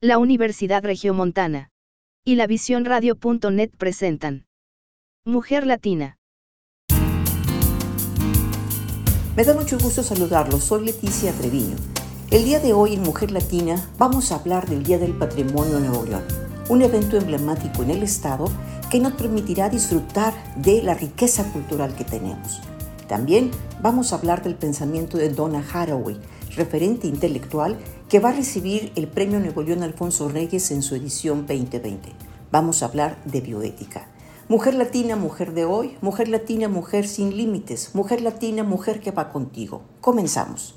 la Universidad Regiomontana y la Visión Radio.net presentan Mujer Latina. Me da mucho gusto saludarlos, soy Leticia Treviño. El día de hoy en Mujer Latina vamos a hablar del Día del Patrimonio Nuevo León, un evento emblemático en el Estado que nos permitirá disfrutar de la riqueza cultural que tenemos. También vamos a hablar del pensamiento de Donna Haraway, referente intelectual que va a recibir el Premio Nuevo León Alfonso Reyes en su edición 2020. Vamos a hablar de bioética. Mujer latina, mujer de hoy, mujer latina, mujer sin límites, mujer latina, mujer que va contigo. Comenzamos.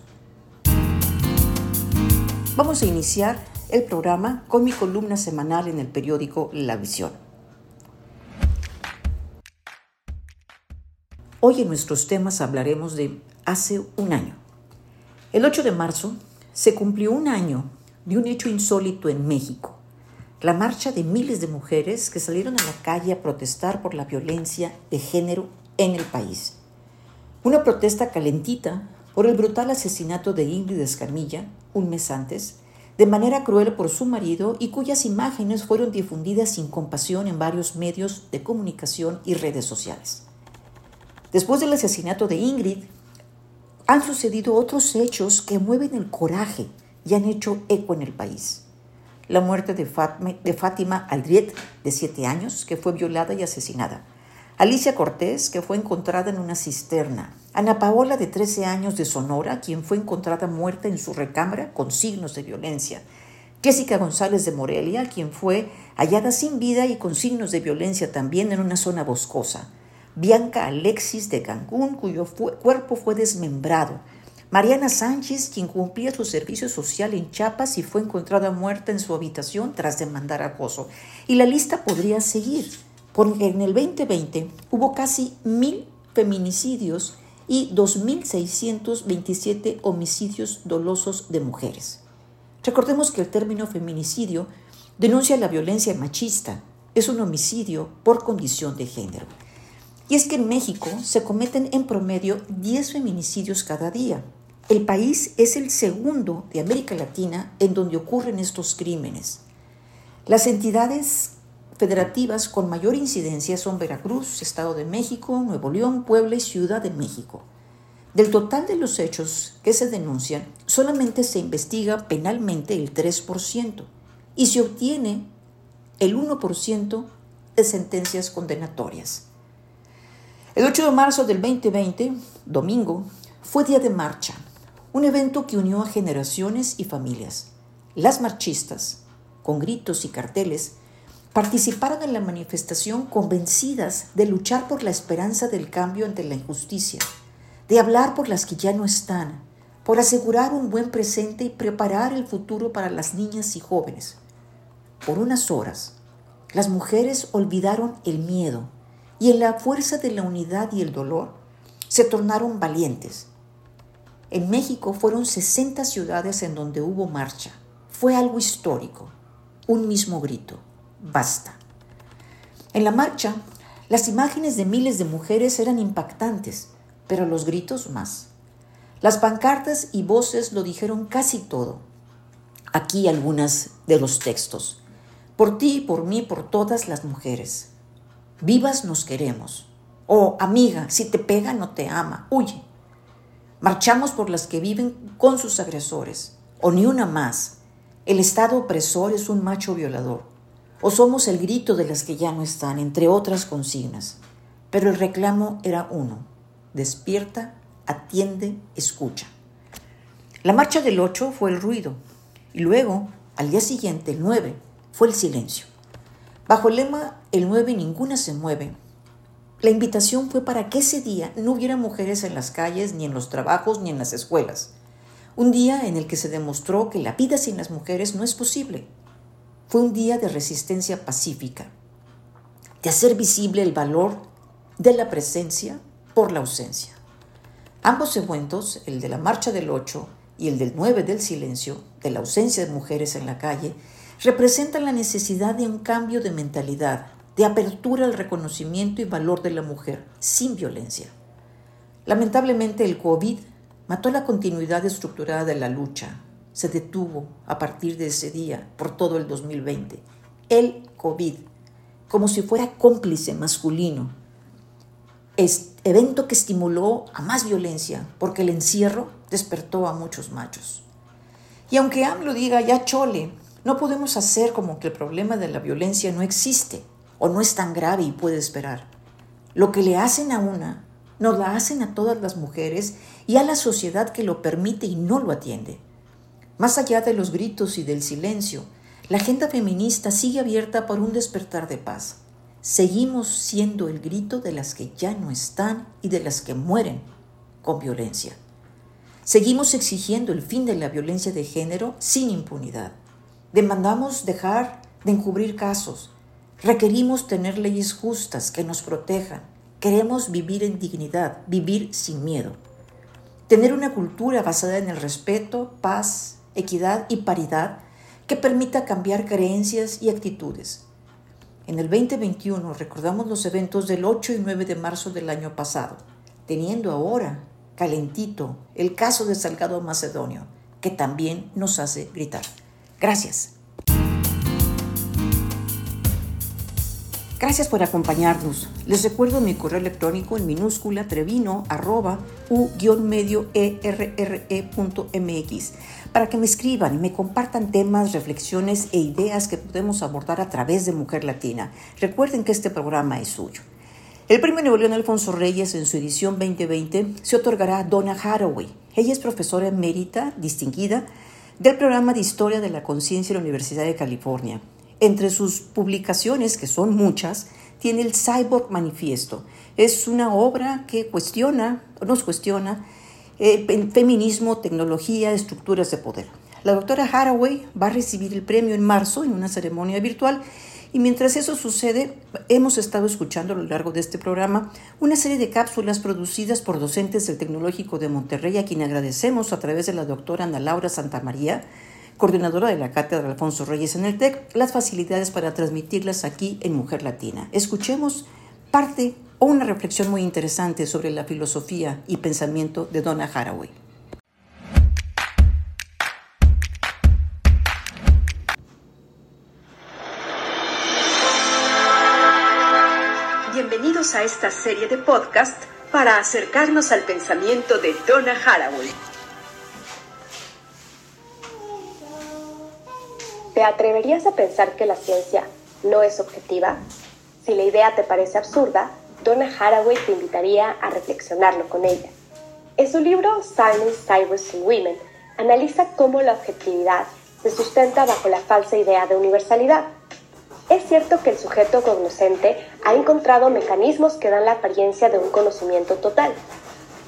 Vamos a iniciar el programa con mi columna semanal en el periódico La Visión. Hoy en nuestros temas hablaremos de hace un año. El 8 de marzo se cumplió un año de un hecho insólito en México, la marcha de miles de mujeres que salieron a la calle a protestar por la violencia de género en el país. Una protesta calentita por el brutal asesinato de Ingrid Escamilla un mes antes, de manera cruel por su marido y cuyas imágenes fueron difundidas sin compasión en varios medios de comunicación y redes sociales. Después del asesinato de Ingrid, han sucedido otros hechos que mueven el coraje y han hecho eco en el país. La muerte de, Fátima Aldriet, de 7 años, que fue violada y asesinada. Alicia Cortés, que fue encontrada en una cisterna. Ana Paola, de 13 años, de Sonora, quien fue encontrada muerta en su recámara con signos de violencia. Jessica González de Morelia, quien fue hallada sin vida y con signos de violencia también en una zona boscosa. Bianca Alexis de Cancún, cuyo cuerpo fue desmembrado. Mariana Sánchez, quien cumplía su servicio social en Chiapas y fue encontrada muerta en su habitación tras demandar acoso. Y la lista podría seguir, porque en el 2020 hubo casi mil feminicidios y 2.627 homicidios dolosos de mujeres. Recordemos que el término feminicidio denuncia la violencia machista, es un homicidio por condición de género. Y es que en México se cometen en promedio 10 feminicidios cada día. El país es el segundo de América Latina en donde ocurren estos crímenes. Las entidades federativas con mayor incidencia son Veracruz, Estado de México, Nuevo León, Puebla y Ciudad de México. Del total de los hechos que se denuncian, solamente se investiga penalmente el 3% y se obtiene el 1% de sentencias condenatorias. El 8 de marzo del 2020, domingo, fue día de marcha, un evento que unió a generaciones y familias. Las marchistas, con gritos y carteles, participaron en la manifestación convencidas de luchar por la esperanza del cambio ante la injusticia, de hablar por las que ya no están, por asegurar un buen presente y preparar el futuro para las niñas y jóvenes. Por unas horas, las mujeres olvidaron el miedo, y en la fuerza de la unidad y el dolor se tornaron valientes. En México fueron 60 ciudades en donde hubo marcha. Fue algo histórico. Un mismo grito. Basta. En la marcha, las imágenes de miles de mujeres eran impactantes, pero los gritos más. Las pancartas y voces lo dijeron casi todo. Aquí algunas de los textos. Por ti, por mí, por todas las mujeres. Vivas nos queremos. Oh, amiga, si te pega no te ama, huye. Marchamos por las que viven con sus agresores. O ni una más. El Estado opresor es un macho violador. O somos el grito de las que ya no están, entre otras consignas. Pero el reclamo era uno. Despierta, atiende, escucha. La marcha del 8 fue el ruido. Y luego, al día siguiente, el 9, fue el silencio. Bajo el lema El 9 ninguna se mueve, la invitación fue para que ese día no hubiera mujeres en las calles, ni en los trabajos, ni en las escuelas. Un día en el que se demostró que la vida sin las mujeres no es posible. Fue un día de resistencia pacífica, de hacer visible el valor de la presencia por la ausencia. Ambos eventos, el de la marcha del 8 y el del 9 del silencio, de la ausencia de mujeres en la calle, representan la necesidad de un cambio de mentalidad, de apertura al reconocimiento y valor de la mujer, sin violencia. Lamentablemente el COVID mató la continuidad estructurada de la lucha, se detuvo a partir de ese día por todo el 2020. El COVID, como si fuera cómplice masculino. Es evento que estimuló a más violencia porque el encierro despertó a muchos machos. Y aunque AMLO diga ya chole, no podemos hacer como que el problema de la violencia no existe o no es tan grave y puede esperar. Lo que le hacen a una, nos la hacen a todas las mujeres y a la sociedad que lo permite y no lo atiende. Más allá de los gritos y del silencio, la agenda feminista sigue abierta por un despertar de paz. Seguimos siendo el grito de las que ya no están y de las que mueren con violencia. Seguimos exigiendo el fin de la violencia de género sin impunidad. Demandamos dejar de encubrir casos. Requerimos tener leyes justas que nos protejan. Queremos vivir en dignidad, vivir sin miedo. Tener una cultura basada en el respeto, paz, equidad y paridad que permita cambiar creencias y actitudes. En el 2021 recordamos los eventos del 8 y 9 de marzo del año pasado, teniendo ahora calentito el caso de Salgado Macedonio, que también nos hace gritar. Gracias. Gracias por acompañarnos. Les recuerdo mi correo electrónico en minúscula trevino arroba u-medio erre.mx para que me escriban y me compartan temas, reflexiones e ideas que podemos abordar a través de Mujer Latina. Recuerden que este programa es suyo. El premio Nuevo León Alfonso Reyes en su edición 2020 se otorgará a Donna Haraway. Ella es profesora emérita distinguida del programa de Historia de la Conciencia de la Universidad de California. Entre sus publicaciones, que son muchas, tiene el Cyborg Manifiesto. Es una obra que cuestiona, nos cuestiona, eh, feminismo, tecnología, estructuras de poder. La doctora Haraway va a recibir el premio en marzo en una ceremonia virtual y mientras eso sucede, hemos estado escuchando a lo largo de este programa una serie de cápsulas producidas por docentes del Tecnológico de Monterrey, a quien agradecemos a través de la doctora Ana Laura Santamaría, coordinadora de la Cátedra Alfonso Reyes en el TEC, las facilidades para transmitirlas aquí en Mujer Latina. Escuchemos parte o una reflexión muy interesante sobre la filosofía y pensamiento de Donna Haraway. Bienvenidos a esta serie de podcast para acercarnos al pensamiento de Donna Haraway. ¿Te atreverías a pensar que la ciencia no es objetiva? Si la idea te parece absurda, Donna Haraway te invitaría a reflexionarlo con ella. En su libro Science, Cybers and Women, analiza cómo la objetividad se sustenta bajo la falsa idea de universalidad. Es cierto que el sujeto cognoscente ha encontrado mecanismos que dan la apariencia de un conocimiento total.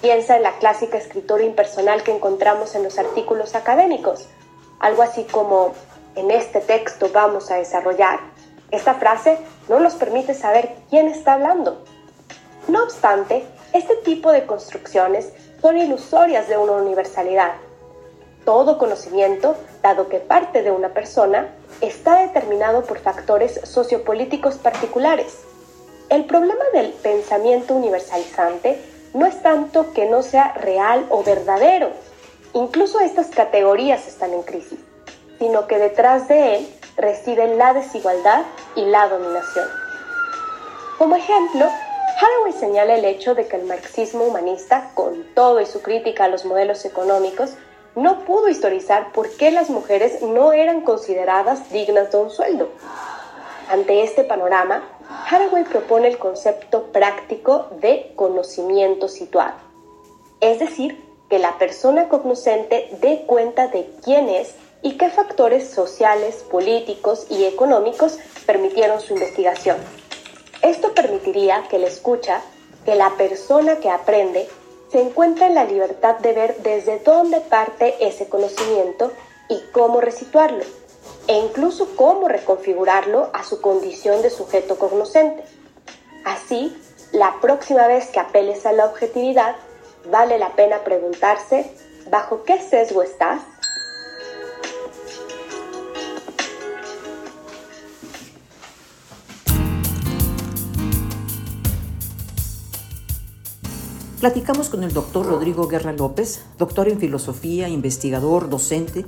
Piensa en la clásica escritura impersonal que encontramos en los artículos académicos, algo así como en este texto vamos a desarrollar. Esta frase no nos permite saber quién está hablando. No obstante, este tipo de construcciones son ilusorias de una universalidad. Todo conocimiento, dado que parte de una persona, está determinado por factores sociopolíticos particulares. El problema del pensamiento universalizante no es tanto que no sea real o verdadero. Incluso estas categorías están en crisis sino que detrás de él reside la desigualdad y la dominación. Como ejemplo, Haraway señala el hecho de que el marxismo humanista, con todo y su crítica a los modelos económicos, no pudo historizar por qué las mujeres no eran consideradas dignas de un sueldo. Ante este panorama, Haraway propone el concepto práctico de conocimiento situado, es decir, que la persona cognoscente dé cuenta de quién es y qué factores sociales, políticos y económicos permitieron su investigación. Esto permitiría que la escucha, que la persona que aprende, se encuentre en la libertad de ver desde dónde parte ese conocimiento y cómo resituarlo, e incluso cómo reconfigurarlo a su condición de sujeto cognoscente. Así, la próxima vez que apeles a la objetividad, vale la pena preguntarse, ¿bajo qué sesgo estás? Platicamos con el doctor Rodrigo Guerra López, doctor en filosofía, investigador, docente,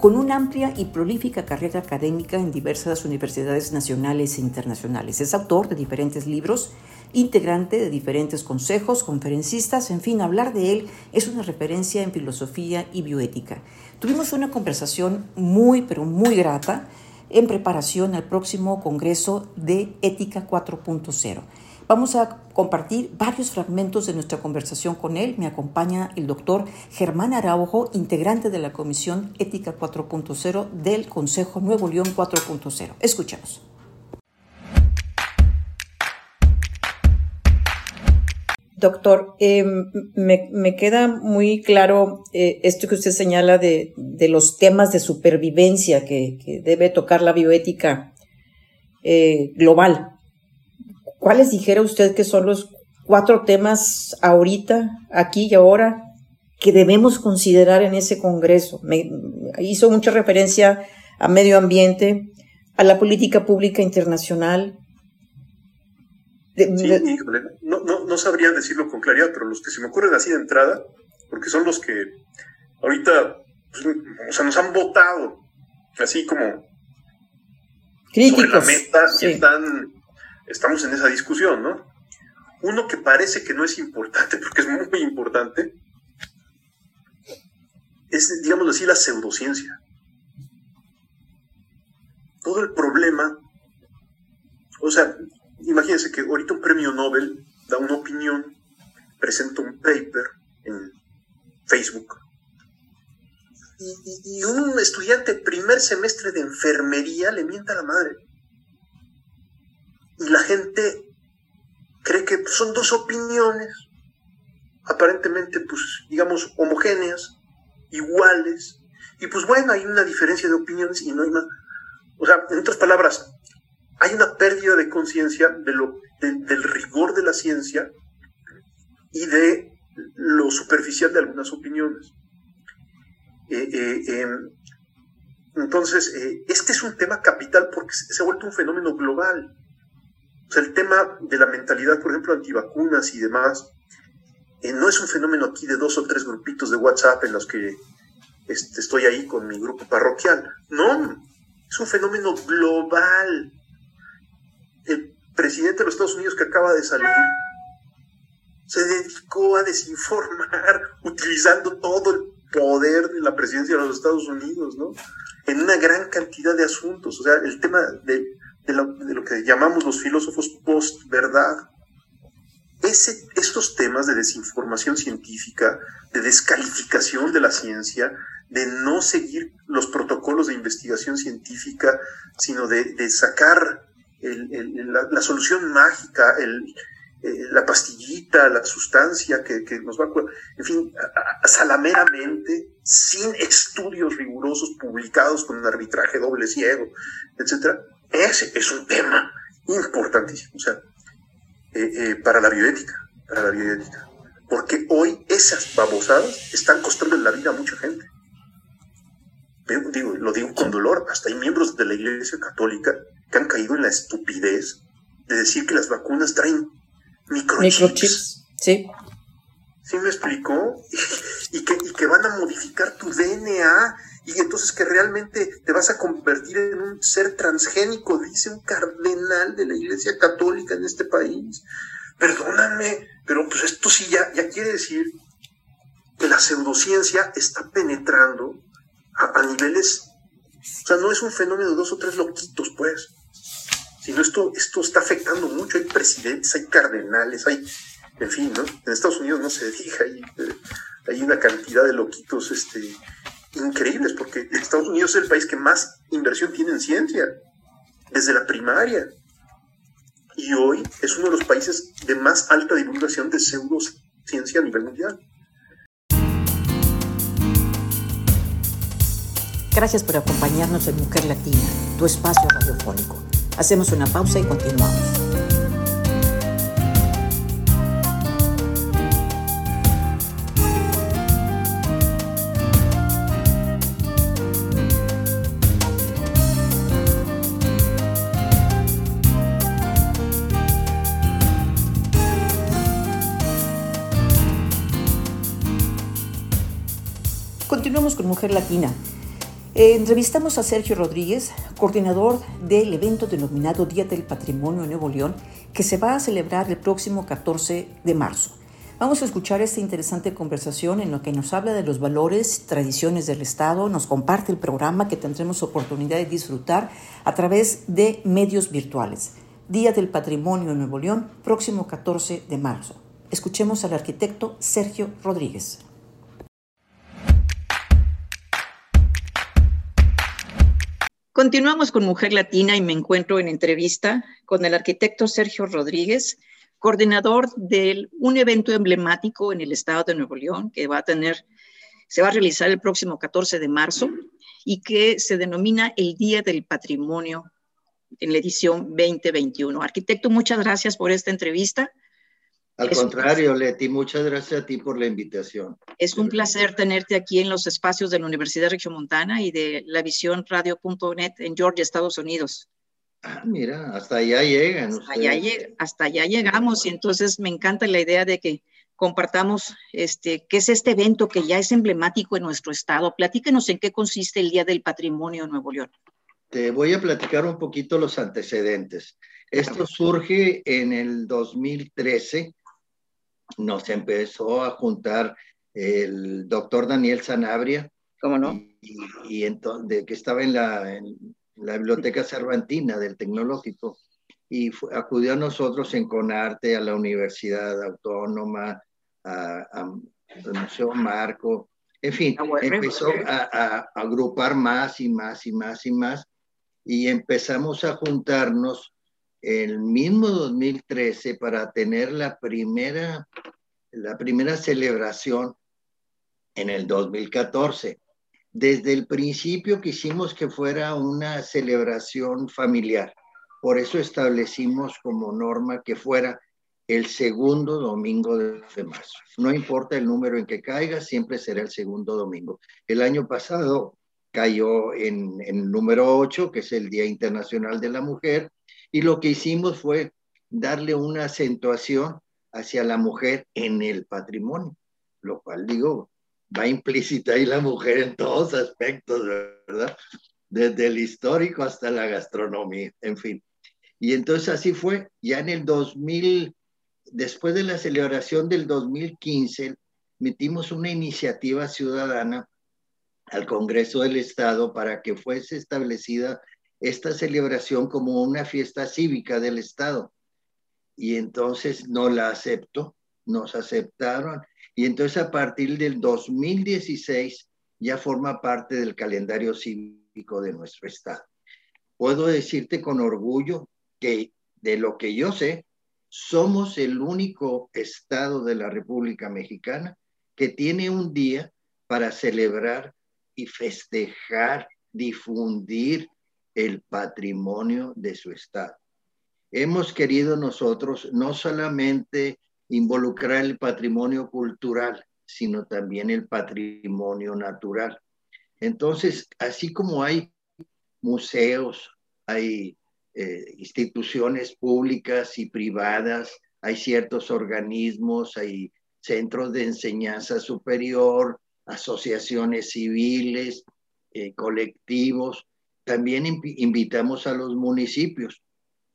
con una amplia y prolífica carrera académica en diversas universidades nacionales e internacionales. Es autor de diferentes libros, integrante de diferentes consejos, conferencistas, en fin, hablar de él es una referencia en filosofía y bioética. Tuvimos una conversación muy, pero muy grata en preparación al próximo Congreso de Ética 4.0. Vamos a compartir varios fragmentos de nuestra conversación con él. Me acompaña el doctor Germán Araujo, integrante de la Comisión Ética 4.0 del Consejo Nuevo León 4.0. Escuchamos. Doctor, eh, me, queda muy claro eh, esto que usted señala de, los temas de supervivencia que, debe tocar la bioética eh, global. ¿Cuáles dijera usted que son los cuatro temas ahorita, aquí y ahora, que debemos considerar en ese Congreso? Me hizo mucha referencia a medio ambiente, a la política pública internacional. sí, no, no, no sabría decirlo con claridad, pero los que se me ocurren así de entrada, porque son los que ahorita pues, o sea, nos han votado así como críticos sobre la meta y están estamos en esa discusión, ¿no? Uno que parece que no es importante, porque es muy importante, es, digamos así, la pseudociencia. Todo el problema, o sea, imagínense que ahorita un premio Nobel da una opinión, presenta un paper en Facebook, y, y un estudiante primer semestre de enfermería le mienta a la madre y la gente cree que son dos opiniones aparentemente, pues, digamos, homogéneas, iguales, y pues bueno, hay una diferencia de opiniones y no hay más. O sea, en otras palabras, hay una pérdida de conciencia de lo, del rigor de la ciencia y de lo superficial de algunas opiniones. Eh, eh, em, entonces, eh, este es un tema capital porque se ha vuelto un fenómeno global. O sea, el tema de la mentalidad, por ejemplo, antivacunas y demás, eh, no es un fenómeno aquí de dos o tres grupitos de WhatsApp en los que este, estoy ahí con mi grupo parroquial. No, es un fenómeno global. El presidente de los Estados Unidos que acaba de salir se dedicó a desinformar utilizando todo el poder de la presidencia de los Estados Unidos, ¿no? En una gran cantidad de asuntos. O sea, el tema de de lo, que llamamos los filósofos post-verdad. estos temas de desinformación científica, de descalificación de la ciencia, de no seguir los protocolos de investigación científica, sino de, sacar la, solución mágica, eh, la pastillita, la sustancia que, nos va a... En fin, salameramente, sin estudios rigurosos publicados con un arbitraje doble ciego, etcétera, ese es un tema importantísimo, o sea, eh, eh, para la bioética, para la bioética. Porque hoy esas babosadas están costando la vida a mucha gente. Digo, lo digo con dolor, hasta hay miembros de la Iglesia Católica que han caído en la estupidez de decir que las vacunas traen microchips. microchips sí. ¿Sí me explicó? Y, que, y que van a modificar tu DNA y entonces que realmente te vas a convertir en un ser transgénico, dice un cardenal de la Iglesia Católica en este país. Perdóname, pero pues esto sí ya, ya quiere decir que la pseudociencia está penetrando a, niveles, o sea, no es un fenómeno de dos o tres loquitos, pues, sino esto, esto está afectando mucho. Hay presidentes, hay cardenales, hay, en fin, ¿no? En Estados Unidos no se diga, hay, hay una cantidad de loquitos, este, increíbles, porque Estados Unidos es el país que más inversión tiene en ciencia, desde la primaria. Y hoy es uno de los países de más alta divulgación de pseudociencia a nivel mundial. Gracias por acompañarnos en Mujer Latina, tu espacio radiofónico. Hacemos una pausa y continuamos. Mujer Latina. Eh, entrevistamos a Sergio Rodríguez, coordinador del evento denominado Día del Patrimonio en Nuevo León, que se va a celebrar el próximo 14 de marzo. Vamos a escuchar esta interesante conversación en la que nos habla de los valores, tradiciones del Estado, nos comparte el programa que tendremos oportunidad de disfrutar a través de medios virtuales. Día del Patrimonio en Nuevo León, próximo 14 de marzo. Escuchemos al arquitecto Sergio Rodríguez. Continuamos con Mujer Latina y me encuentro en entrevista con el arquitecto Sergio Rodríguez, coordinador de un evento emblemático en el estado de Nuevo León que va a tener, se va a realizar el próximo 14 de marzo y que se denomina el Día del Patrimonio en la edición 2021. Arquitecto, muchas gracias por esta entrevista. Al contrario, Leti, muchas gracias a ti por la invitación. Es un placer tenerte aquí en los espacios de la Universidad Montana y de la visión radio.net en Georgia, Estados Unidos. Ah, mira, hasta allá llegan. Hasta allá, hasta allá, llegamos y entonces me encanta la idea de que compartamos este, qué es este evento que ya es emblemático en nuestro estado. Platíquenos en qué consiste el Día del Patrimonio en Nuevo León. Te voy a platicar un poquito los antecedentes. Esto surge en el 2013 nos empezó a juntar el doctor Daniel Sanabria. ¿Cómo no? Y, entonces, que estaba en la, la, Biblioteca Cervantina del Tecnológico. Y acudió a nosotros en Conarte, a la Universidad Autónoma, al Museo Marco. En fin, ah, empezó a, a agrupar más y más y más y más. Y empezamos a juntarnos el mismo 2013 para tener la primera, la primera celebración en el 2014. Desde el principio quisimos que fuera una celebración familiar. Por eso establecimos como norma que fuera el segundo domingo de marzo. No importa el número en que caiga, siempre será el segundo domingo. El año pasado cayó en, el número 8, que es el Día Internacional de la Mujer, y lo que hicimos fue darle una acentuación hacia la mujer en el patrimonio, lo cual digo, va implícita ahí la mujer en todos aspectos, ¿verdad? Desde el histórico hasta la gastronomía, en fin. Y entonces así fue, ya en el 2000, después de la celebración del 2015, metimos una iniciativa ciudadana al Congreso del Estado para que fuese establecida esta celebración como una fiesta cívica del Estado. Y entonces no la aceptó, nos aceptaron. Y entonces a partir del 2016 ya forma parte del calendario cívico de nuestro Estado. Puedo decirte con orgullo que de lo que yo sé, somos el único Estado de la República Mexicana que tiene un día para celebrar y festejar, difundir el patrimonio de su Estado. Hemos querido nosotros no solamente involucrar el patrimonio cultural, sino también el patrimonio natural. Entonces, así como hay museos, hay eh, instituciones públicas y privadas, hay ciertos organismos, hay centros de enseñanza superior, asociaciones civiles, eh, colectivos, también invitamos a los municipios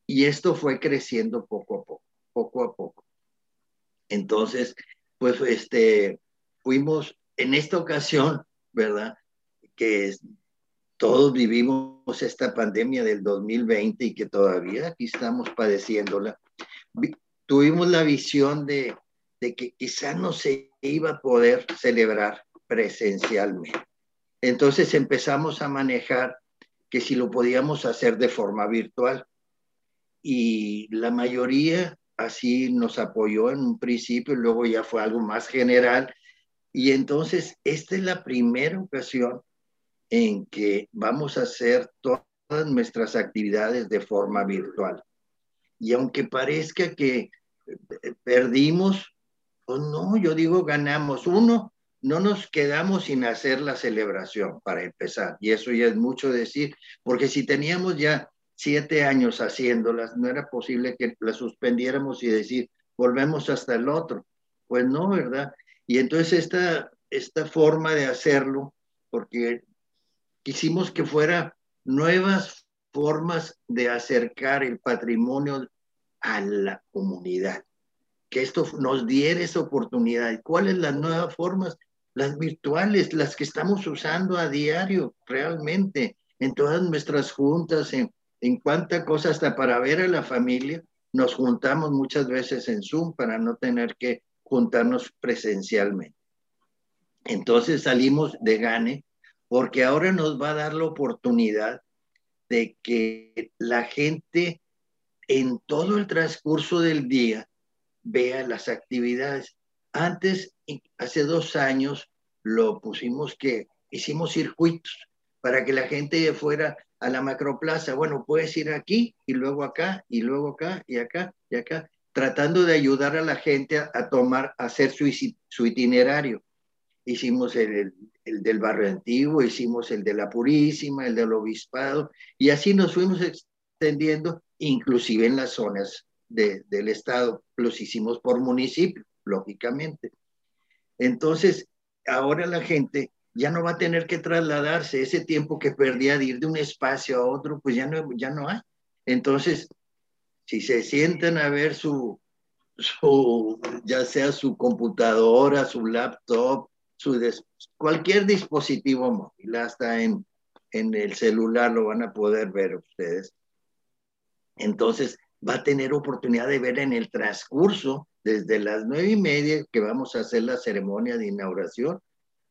y esto fue creciendo poco a poco, poco a poco. Entonces, pues este, fuimos en esta ocasión, ¿verdad? Que todos vivimos esta pandemia del 2020 y que todavía aquí estamos padeciéndola. Tuvimos la visión de, de que quizá no se iba a poder celebrar presencialmente. Entonces empezamos a manejar que si lo podíamos hacer de forma virtual. Y la mayoría así nos apoyó en un principio, luego ya fue algo más general. Y entonces, esta es la primera ocasión en que vamos a hacer todas nuestras actividades de forma virtual. Y aunque parezca que eh, perdimos, pues no, yo digo ganamos. Uno, no nos quedamos sin hacer la celebración para empezar, y eso ya es mucho decir, porque si teníamos ya siete años haciéndolas, no era posible que las suspendiéramos y decir, volvemos hasta el otro. Pues no, ¿verdad? Y entonces esta, esta forma de hacerlo porque quisimos que fuera nuevas formas de acercar el patrimonio a la comunidad, que esto nos diera esa oportunidad. ¿Cuáles las nuevas formas? Las virtuales, las que estamos usando a diario, realmente, en todas nuestras juntas, en, en cuánta cosa hasta para ver a la familia. Nos juntamos muchas veces en Zoom para no tener que juntarnos presencialmente. Entonces salimos de Gane porque ahora nos va a dar la oportunidad de que la gente en todo el transcurso del día vea las actividades. Antes, hace dos años, lo pusimos que hicimos circuitos para que la gente fuera a la macroplaza. Bueno, puedes ir aquí y luego acá y luego acá y acá y acá, tratando de ayudar a la gente a, tomar, a hacer su, itinerario. Hicimos el, el, del barrio antiguo, hicimos el de la Purísima, el del Obispado, y así nos fuimos extendiendo, inclusive en las zonas de, del Estado. Los hicimos por municipio, lógicamente. Entonces, ahora la gente ya no va a tener que trasladarse ese tiempo que perdía de ir de un espacio a otro, pues ya no, ya no hay. Entonces, si se sientan a ver su, su ya sea su computadora, su laptop, su cualquier dispositivo móvil, hasta en, en el celular lo van a poder ver ustedes. Entonces, va a tener oportunidad de ver en el transcurso, desde las nueve y media que vamos a hacer la ceremonia de inauguración,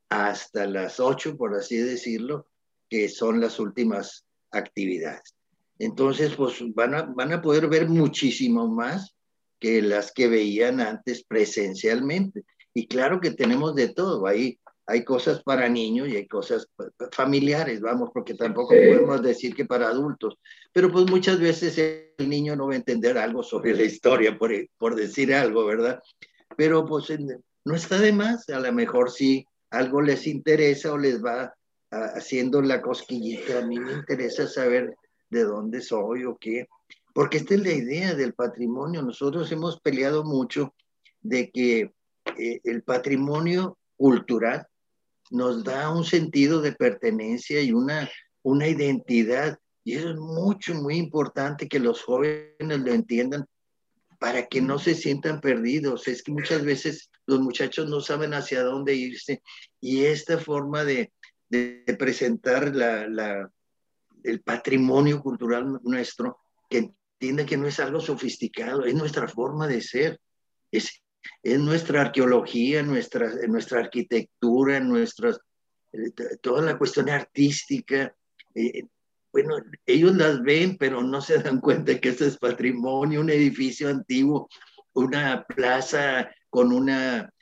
hasta las 8, por así decirlo, que son las últimas actividades. Entonces, pues van a, van a poder ver muchísimo más que las que veían antes presencialmente. Y claro que tenemos de todo, ahí hay cosas para niños y hay cosas familiares, vamos, porque tampoco podemos decir que para adultos, pero pues muchas veces el niño no va a entender algo sobre la historia, por, por decir algo, ¿verdad? Pero pues no está de más, a lo mejor sí algo les interesa o les va haciendo la cosquillita. A mí me interesa saber de dónde soy o qué, porque esta es la idea del patrimonio. Nosotros hemos peleado mucho de que eh, el patrimonio cultural nos da un sentido de pertenencia y una, una identidad. Y es mucho, muy importante que los jóvenes lo entiendan para que no se sientan perdidos. Es que muchas veces los muchachos no saben hacia dónde irse y esta forma de, de presentar la, la, el patrimonio cultural nuestro, que entiende que no es algo sofisticado, es nuestra forma de ser, es, es nuestra arqueología, nuestra, nuestra arquitectura, nuestras, eh, toda la cuestión artística. Eh, bueno, ellos las ven, pero no se dan cuenta que eso es patrimonio, un edificio antiguo, una plaza con una,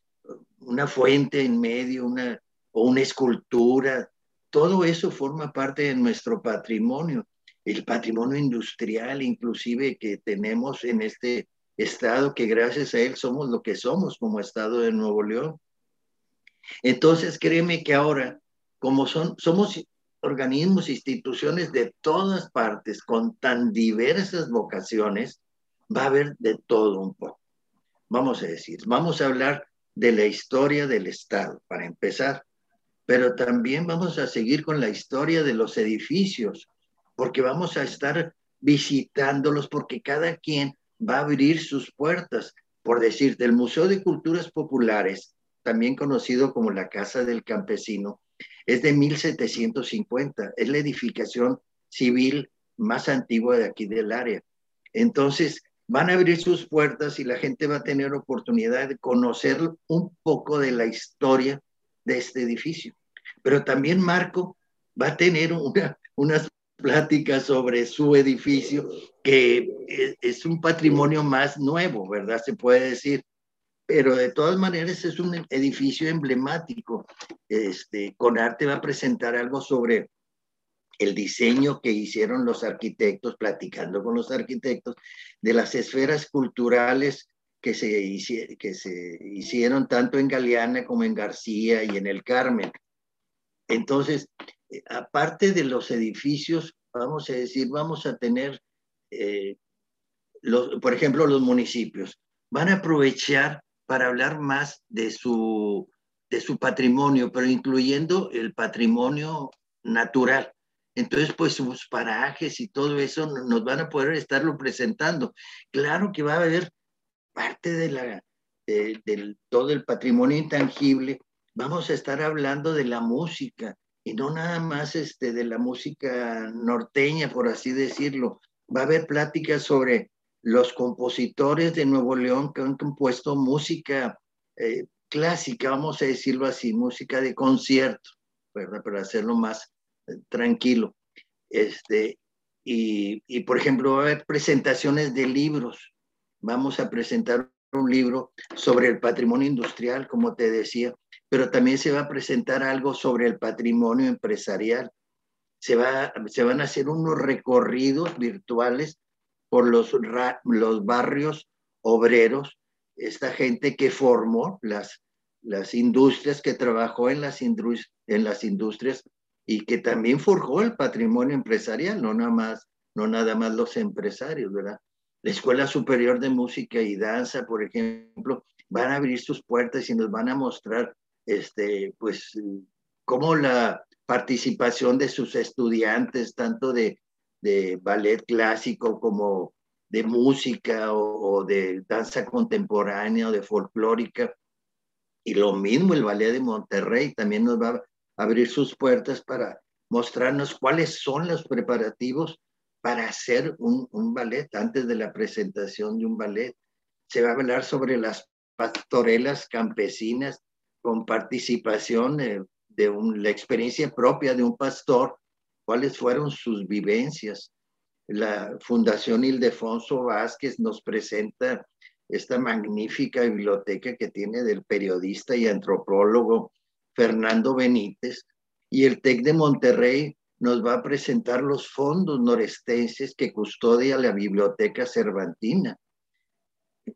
una fuente en medio, una, o una escultura. Todo eso forma parte de nuestro patrimonio, el patrimonio industrial inclusive que tenemos en este estado, que gracias a él somos lo que somos como estado de Nuevo León. Entonces, créeme que ahora, como son, somos organismos, instituciones de todas partes con tan diversas vocaciones, va a haber de todo un poco. Vamos a decir, vamos a hablar de la historia del Estado, para empezar, pero también vamos a seguir con la historia de los edificios, porque vamos a estar visitándolos, porque cada quien va a abrir sus puertas. Por decir, del Museo de Culturas Populares, también conocido como la Casa del Campesino, es de 1750, es la edificación civil más antigua de aquí del área. Entonces, van a abrir sus puertas y la gente va a tener oportunidad de conocer un poco de la historia de este edificio. Pero también Marco va a tener una, unas pláticas sobre su edificio, que es un patrimonio más nuevo, ¿verdad? Se puede decir pero de todas maneras es un edificio emblemático. Este, arte va a presentar algo sobre el diseño que hicieron los arquitectos, platicando con los arquitectos, de las esferas culturales que se, que se hicieron tanto en Galeana como en García y en el Carmen. Entonces, aparte de los edificios, vamos a decir, vamos a tener, eh, por ejemplo, los municipios. Van a aprovechar para hablar más de su de su patrimonio, pero incluyendo el patrimonio natural. Entonces, pues sus parajes y todo eso nos van a poder estarlo presentando. Claro que va a haber parte de la, del todo el patrimonio intangible. Vamos a estar hablando de la música y no nada más este, de la música norteña, por así decirlo. Va a haber pláticas sobre los compositores de Nuevo León que han compuesto música eh, clásica, vamos a decirlo así, música de concierto, ¿verdad? Para hacerlo más eh, tranquilo. Este, y, y, por ejemplo, va a haber presentaciones de libros. Vamos a presentar un libro sobre el patrimonio industrial, como te decía, pero también se va a presentar algo sobre el patrimonio empresarial. Se, va, se van a hacer unos recorridos virtuales por los, los barrios obreros, esta gente que formó las, las industrias, que trabajó en las, en las industrias y que también forjó el patrimonio empresarial, no nada más, no nada más los empresarios, ¿verdad? La Escuela Superior de Música y Danza, por ejemplo, van a abrir sus puertas y nos van a mostrar, este, pues, cómo la participación de sus estudiantes, tanto de de ballet clásico como de música o, de danza contemporánea o de folclórica. Y lo mismo el Ballet de Monterrey también nos va a abrir sus puertas para mostrarnos cuáles son los preparativos para hacer un, un ballet antes de la presentación de un ballet. Se va a hablar sobre las pastorelas campesinas con participación de la experiencia propia de un pastor cuáles fueron sus vivencias. La Fundación Ildefonso Vázquez nos presenta esta magnífica biblioteca que tiene del periodista y antropólogo Fernando Benítez, y el TEC de Monterrey nos va a presentar los fondos norestenses que custodia la Biblioteca Cervantina.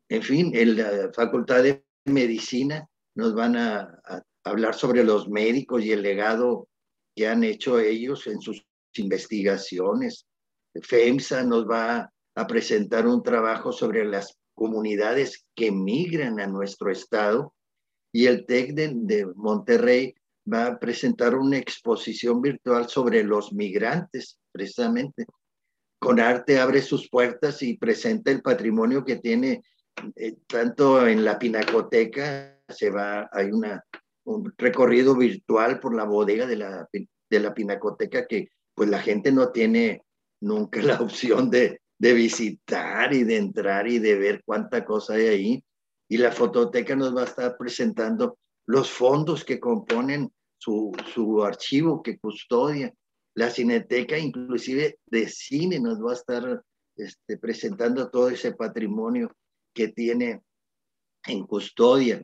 En fin, en la Facultad de Medicina nos van a, hablar sobre los médicos y el legado que han hecho ellos en sus investigaciones. FEMSA nos va a presentar un trabajo sobre las comunidades que migran a nuestro estado y el TEC de, Monterrey va a presentar una exposición virtual sobre los migrantes, precisamente. Con arte abre sus puertas y presenta el patrimonio que tiene eh, tanto en la pinacoteca, se va, hay una, un recorrido virtual por la bodega de la, de la pinacoteca que pues la gente no tiene nunca la opción de, visitar y de entrar y de ver cuánta cosa hay ahí. Y la fototeca nos va a estar presentando los fondos que componen su, su archivo que custodia. La cineteca, inclusive de cine, nos va a estar este, presentando todo ese patrimonio que tiene en custodia.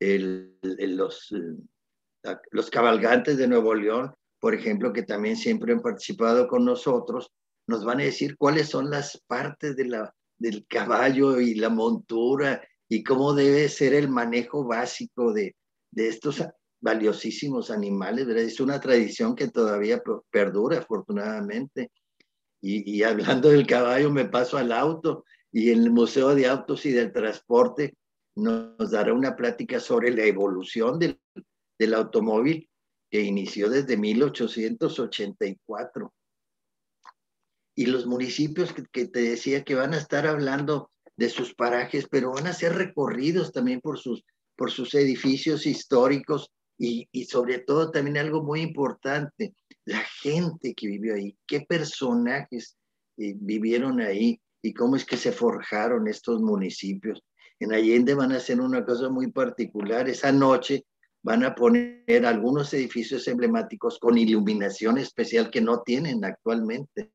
Los, eh, los cabalgantes de Nuevo León por ejemplo, que también siempre han participado con nosotros, nos van a decir cuáles son las partes de la, del caballo y la montura y cómo debe ser el manejo básico de, de estos valiosísimos animales. Es una tradición que todavía perdura, afortunadamente. Y, y, hablando del caballo, me paso al auto y el Museo de Autos y del Transporte nos dará una plática sobre la evolución del, del automóvil que inició desde 1884. Y los municipios que, te decía que van a estar hablando de sus parajes, pero van a ser recorridos también por sus, por sus edificios históricos y, y sobre todo también algo muy importante, la gente que vivió ahí, qué personajes eh, vivieron ahí y cómo es que se forjaron estos municipios. En Allende van a hacer una cosa muy particular. Esa noche van a poner algunos edificios emblemáticos con iluminación especial que no tienen actualmente.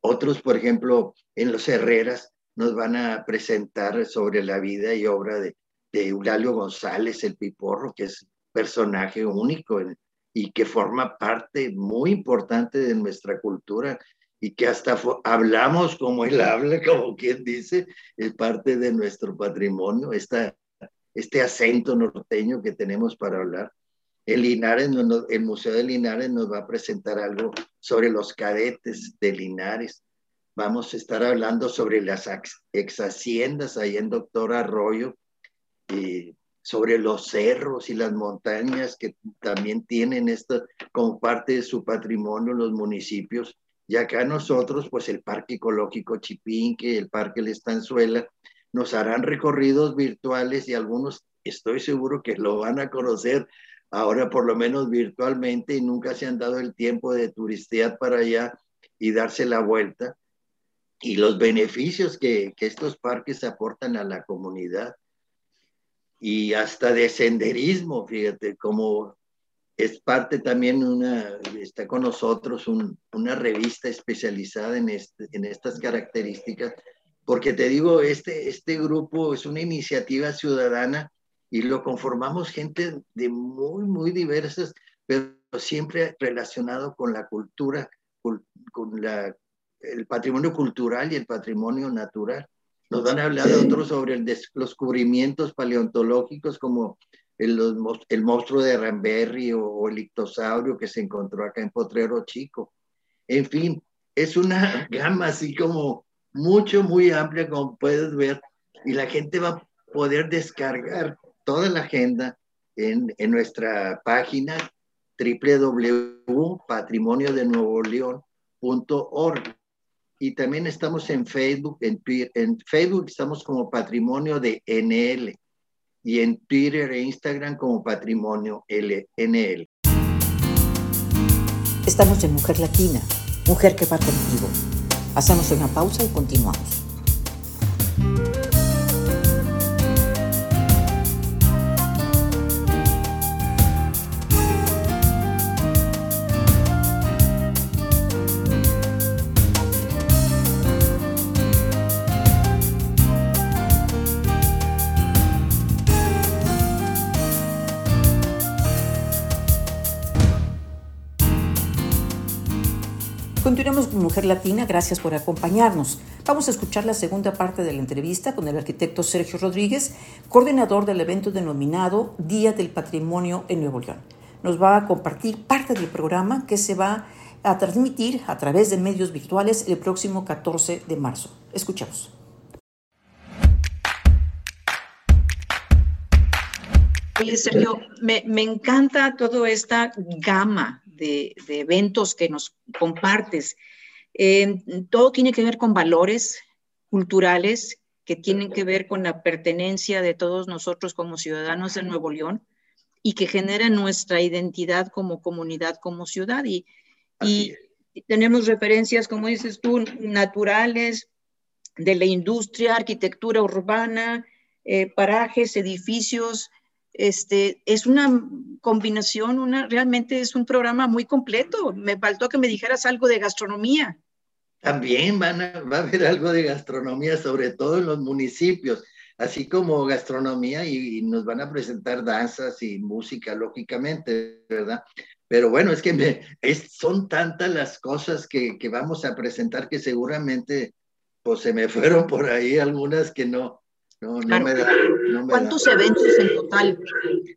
Otros, por ejemplo, en los Herreras nos van a presentar sobre la vida y obra de, de Eulalio González, el Piporro, que es personaje único y que forma parte muy importante de nuestra cultura y que hasta hablamos como él habla, como quien dice, es parte de nuestro patrimonio, esta este acento norteño que tenemos para hablar. El Linares, el Museo de Linares nos va a presentar algo sobre los cadetes de Linares. Vamos a estar hablando sobre las ex haciendas ahí en Doctor Arroyo, y sobre los cerros y las montañas que también tienen esto como parte de su patrimonio los municipios. Y acá nosotros, pues el Parque Ecológico Chipinque, el Parque La Estanzuela, nos harán recorridos virtuales y algunos estoy seguro que lo van a conocer ahora por lo menos virtualmente y nunca se han dado el tiempo de turistear para allá y darse la vuelta. Y los beneficios que, que estos parques aportan a la comunidad y hasta de senderismo, fíjate, como es parte también una, está con nosotros una revista especializada en, este, en estas características, porque te digo, este, este grupo es una iniciativa ciudadana y lo conformamos gente de muy, muy diversas, pero siempre relacionado con la cultura, con la, el patrimonio cultural y el patrimonio natural. Nos van a hablar otros sobre el los descubrimientos paleontológicos como el, el monstruo de Ramberry o, el ictosaurio que se encontró acá en Potrero Chico. En fin, es una gama así como mucho, muy amplia, como puedes ver, y la gente va a poder descargar toda la agenda en, en nuestra página www.patrimoniodenuevoleón.org y también estamos en Facebook, en, en Facebook estamos como Patrimonio de NL y en Twitter e Instagram como Patrimonio LNL. Estamos en Mujer Latina, mujer que va contigo. Hacemos una pausa y continuamos. Mujer Latina, gracias por acompañarnos. Vamos a escuchar la segunda parte de la entrevista con el arquitecto Sergio Rodríguez, coordinador del evento denominado Día del Patrimonio en Nuevo León. Nos va a compartir parte del programa que se va a transmitir a través de medios virtuales el próximo 14 de marzo. Escuchamos. Oye, Sergio, me, me encanta toda esta gama de, eventos que nos compartes. Eh, todo tiene que ver con valores culturales que tienen que ver con la pertenencia de todos nosotros como ciudadanos de Nuevo León y que generan nuestra identidad como comunidad, como ciudad. Y, y tenemos referencias, como dices tú, naturales, de la industria, arquitectura urbana, eh, parajes, edificios, este, es una combinación, una, realmente es un programa muy completo. Me faltó que me dijeras algo de gastronomía. También van a, va a haber algo de gastronomía, sobre todo en los municipios, así como gastronomía y, nos van a presentar danzas y música, lógicamente, ¿verdad? Pero bueno, es que me, es, son tantas las cosas que, que, vamos a presentar que seguramente pues se me fueron por ahí algunas que no, no, no me da, ¿Cuántos eventos en total?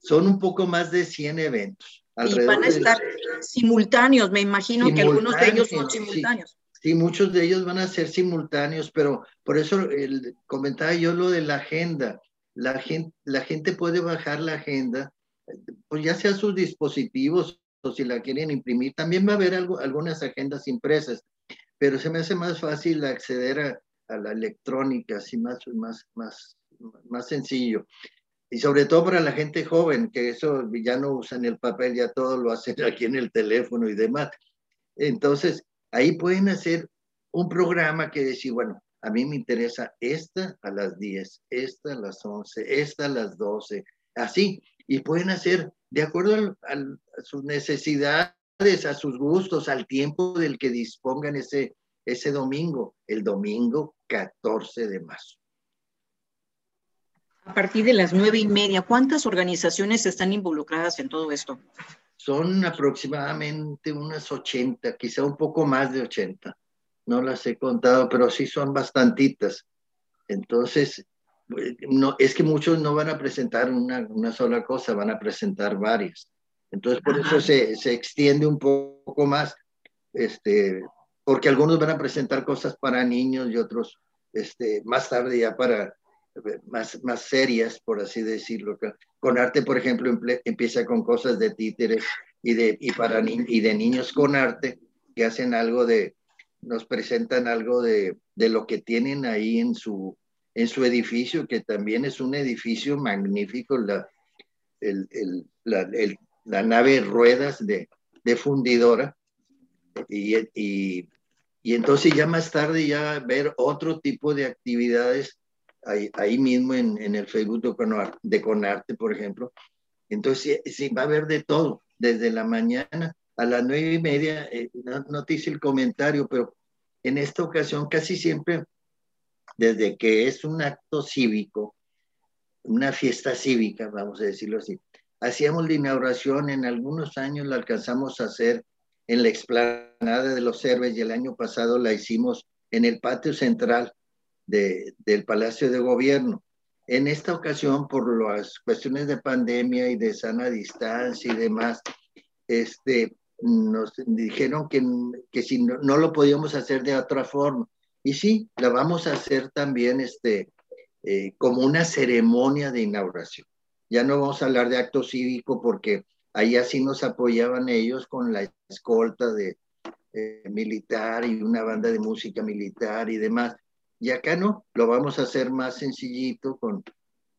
Son un poco más de 100 eventos. Y van a estar simultáneos, me imagino que algunos de ellos son simultáneos. Sí, muchos de ellos van a ser simultáneos, pero por eso el, comentaba yo lo de la agenda. La gente, la gente puede bajar la agenda, pues ya sea sus dispositivos o si la quieren imprimir. También va a haber algo, algunas agendas impresas, pero se me hace más fácil acceder a, a la electrónica, así más, más, más, más sencillo. Y sobre todo para la gente joven, que eso ya no usan el papel, ya todo lo hacen aquí en el teléfono y demás. Entonces, ahí pueden hacer un programa que decir, bueno, a mí me interesa esta a las 10, esta a las 11, esta a las 12, así. Y pueden hacer de acuerdo a, sus necesidades, a sus gustos, al tiempo del que dispongan ese, ese domingo, el domingo 14 de marzo. A partir de las nueve y media, ¿cuántas organizaciones están involucradas en todo esto? Son aproximadamente unas 80, quizá un poco más de 80. No las he contado, pero sí son bastantitas. Entonces, no, es que muchos no van a presentar una, una sola cosa, van a presentar varias. Entonces, por eso se, se, extiende un poco más. Este, porque algunos van a presentar cosas para niños y otros este, más tarde ya para, más, más serias, por así decirlo. Con arte, por ejemplo, empieza con cosas de títeres y de, y para y de niños con arte que hacen algo de, nos presentan algo de, de lo que tienen ahí en su, en su edificio, que también es un edificio magnífico, la, el, el, la, el, la, nave ruedas de, de fundidora. Y, y, y, entonces ya más tarde ya ver otro tipo de actividades ahí, ahí mismo en, en, el Facebook de, Conarte, de por ejemplo. Entonces sí, va a haber de todo, desde la mañana a las nueve y media, eh, no, no, te hice el comentario, pero en esta ocasión casi siempre, desde que es un acto cívico, una fiesta cívica, vamos a decirlo así, hacíamos la inauguración, en algunos años la alcanzamos a hacer en la explanada de los Herbes y el año pasado la hicimos en el patio central de, del Palacio de Gobierno. En esta ocasión, por las cuestiones de pandemia y de sana distancia y demás, este, nos dijeron que, que si no, no, lo podíamos hacer de otra forma. Y sí, la vamos a hacer también este, eh, como una ceremonia de inauguración. Ya no vamos a hablar de acto cívico porque ahí así nos apoyaban ellos con la escolta de eh, militar y una banda de música militar y demás. Y acá no, lo vamos a hacer más sencillito con,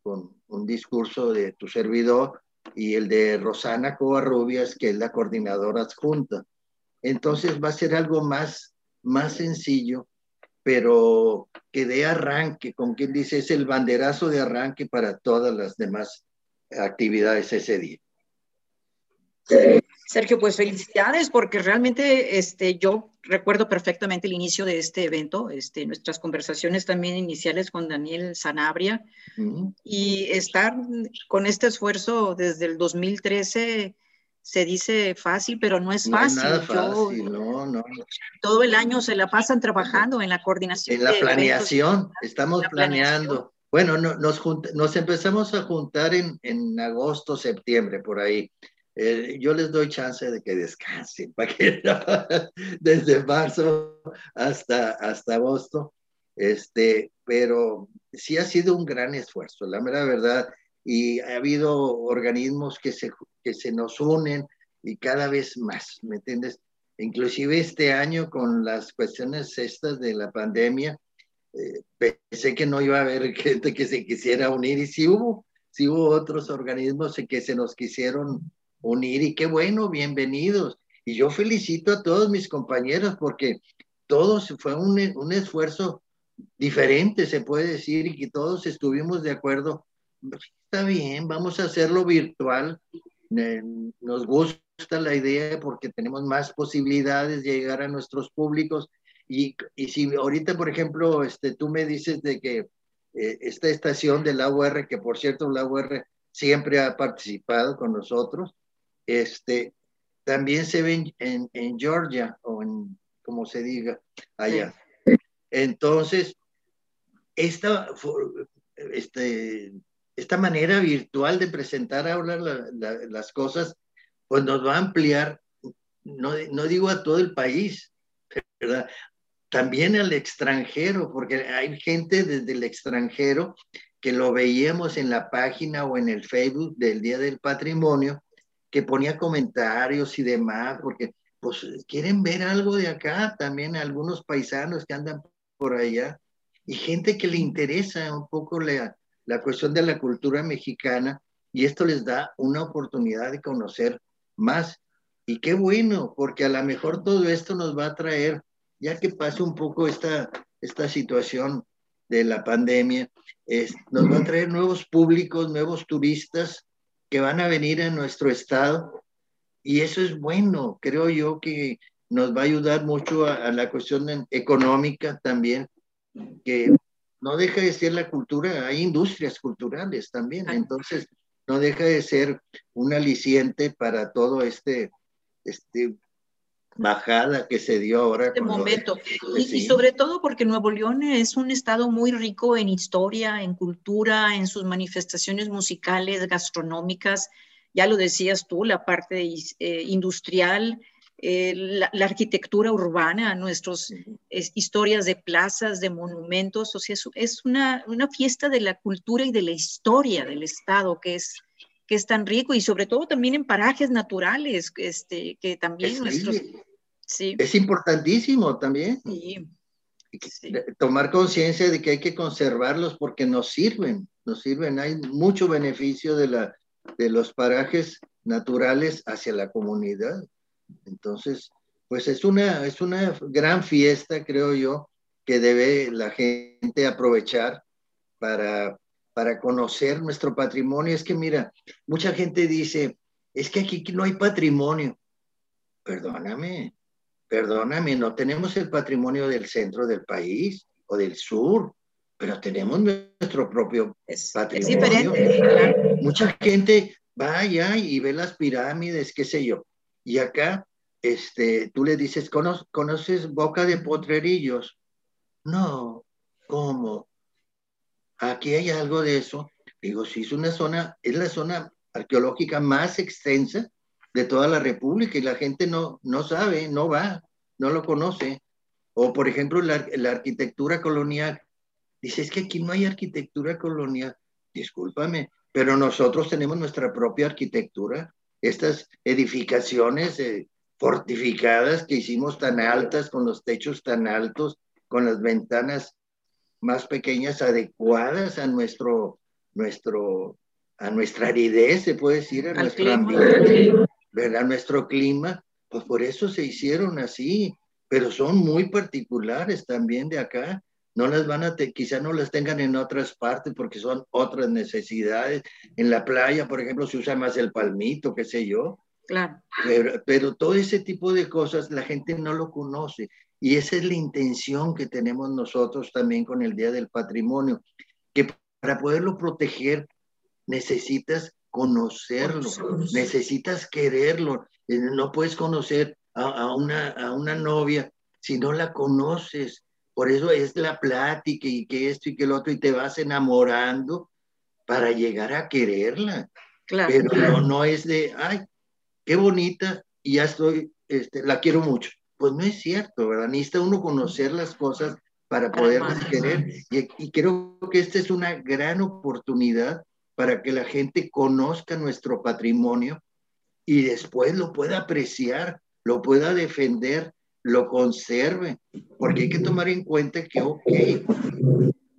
con un discurso de tu servidor y el de Rosana Covarrubias, que es la coordinadora adjunta. Entonces va a ser algo más, más sencillo, pero que dé arranque, como quien dice, es el banderazo de arranque para todas las demás actividades ese día. Sergio, pues felicidades porque realmente este, yo recuerdo perfectamente el inicio de este evento, este, nuestras conversaciones también iniciales con Daniel Sanabria uh -huh. y estar con este esfuerzo desde el 2013 se dice fácil, pero no es fácil. No es nada fácil, yo, no, no. Todo el año se la pasan trabajando en la coordinación. En la planeación, eventos, estamos la planeando. Planeación. Bueno, no, nos, nos, empezamos a juntar en, en agosto, septiembre, por ahí. Eh, yo les doy chance de que descansen, para que desde marzo hasta, hasta agosto, este, pero sí ha sido un gran esfuerzo, la mera verdad, y ha habido organismos que se, que se nos unen y cada vez más, ¿me entiendes? Inclusive este año con las cuestiones estas de la pandemia, eh, pensé que no iba a haber gente que se quisiera unir y sí hubo, sí hubo otros organismos que se nos quisieron unir y qué bueno, bienvenidos. Y yo felicito a todos mis compañeros porque todos fue un, un esfuerzo diferente, se puede decir, y que todos estuvimos de acuerdo. Está bien, vamos a hacerlo virtual. Nos gusta la idea porque tenemos más posibilidades de llegar a nuestros públicos. Y, y si ahorita, por ejemplo, este, tú me dices de que eh, esta estación de la UR, que por cierto la UR siempre ha participado con nosotros, este, también se ven en, en, Georgia, o en, como se diga, allá. Entonces, esta, este, esta manera virtual de presentar ahora la, la, las cosas, pues nos va a ampliar, no, no digo a todo el país, ¿verdad? También al extranjero, porque hay gente desde el extranjero que lo veíamos en la página o en el Facebook del Día del Patrimonio, que ponía comentarios y demás, porque pues quieren ver algo de acá, también algunos paisanos que andan por allá, y gente que le interesa un poco la, la cuestión de la cultura mexicana, y esto les da una oportunidad de conocer más. Y qué bueno, porque a lo mejor todo esto nos va a traer, ya que pase un poco esta, esta situación de la pandemia, es, nos va a traer nuevos públicos, nuevos turistas, que van a venir a nuestro estado. Y eso es bueno, creo yo que nos va a ayudar mucho a, a la cuestión económica también, que no deja de ser la cultura, hay industrias culturales también, entonces no deja de ser un aliciente para todo este, este bajada que se dio ahora. Este momento. y, sobre todo porque Nuevo León es un estado muy rico en historia, en cultura, en sus manifestaciones musicales, gastronómicas. Ya lo decías tú, la parte eh, industrial, eh, la, arquitectura urbana, nuestras historias de plazas, de monumentos, o sea, es, una, una, fiesta de la cultura y de la historia del Estado que es, que es tan rico y sobre todo también en parajes naturales, este, que también nuestros... Sí. Es importantísimo también. Sí. Tomar conciencia de que hay que conservarlos porque nos sirven, nos sirven. Hay mucho beneficio de, la, de los parajes naturales hacia la comunidad. Entonces, pues es una, es una gran fiesta, creo yo, que debe la gente aprovechar para, para conocer nuestro patrimonio. Es que mira, mucha gente dice, es que aquí no hay patrimonio. Perdóname, perdóname, no tenemos el patrimonio del centro del país o del sur, pero tenemos nuestro propio patrimonio. Es diferente. Mucha gente va allá y ve las pirámides, qué sé yo. Y acá, este, tú le dices, ¿conoces Boca de Potrerillos? No, ¿cómo? Aquí hay algo de eso. Digo, sí, es una zona, es la zona arqueológica más extensa de toda la República y la gente no, no sabe, no va, no lo conoce. O, por ejemplo, la, arquitectura colonial. Dice, es que aquí no hay arquitectura colonial. Discúlpame, pero nosotros tenemos nuestra propia arquitectura estas edificaciones eh, fortificadas que hicimos tan altas, con los techos tan altos, con las ventanas más pequeñas, adecuadas a nuestro, nuestro, a nuestra aridez, se puede decir, a nuestro ambiente, ¿verdad? Nuestro clima, pues por eso se hicieron así, pero son muy particulares también de acá no las van a, quizá no las tengan en otras partes porque son otras necesidades. En la playa, por ejemplo, se usa más el palmito, qué sé yo. Claro. Pero, pero todo ese tipo de cosas la gente no lo conoce. Y esa es la intención que tenemos nosotros también con el Día del Patrimonio, que para poderlo proteger necesitas conocerlo, necesitas quererlo. Eh, no puedes conocer a, a, una, a una novia si no la conoces, por eso es la plática y que esto y que lo otro, y te vas enamorando para llegar a quererla. Claro, Pero No, es de, ay, qué bonita, y ya estoy, este, la quiero mucho. Pues no es cierto, ¿verdad? Necesita uno conocer las cosas para poderlas querer. Y, y creo que esta es una gran oportunidad para que la gente conozca nuestro patrimonio y después lo pueda apreciar, lo pueda defender lo conserve, porque hay que tomar en cuenta que, ok,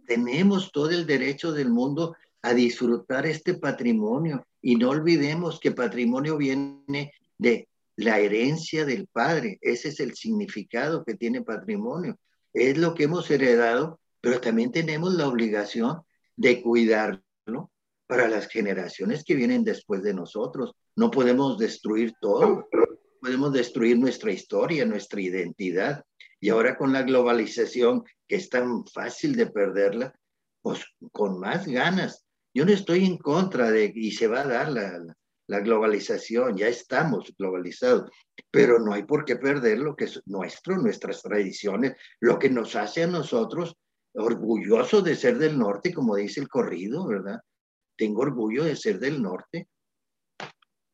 tenemos todo el derecho del mundo a disfrutar este patrimonio y no olvidemos que patrimonio viene de la herencia del padre, ese es el significado que tiene patrimonio, es lo que hemos heredado, pero también tenemos la obligación de cuidarlo para las generaciones que vienen después de nosotros. No podemos destruir todo, podemos destruir nuestra historia, nuestra identidad. Y ahora con la globalización, que es tan fácil de perderla, pues con más ganas. Yo no estoy en contra de, y se va a dar la, la, globalización, ya estamos globalizados, pero no hay por qué perder lo que es nuestro, nuestras tradiciones, lo que nos hace a nosotros orgullosos de ser del norte, como dice el corrido, ¿verdad? Tengo orgullo de ser del norte,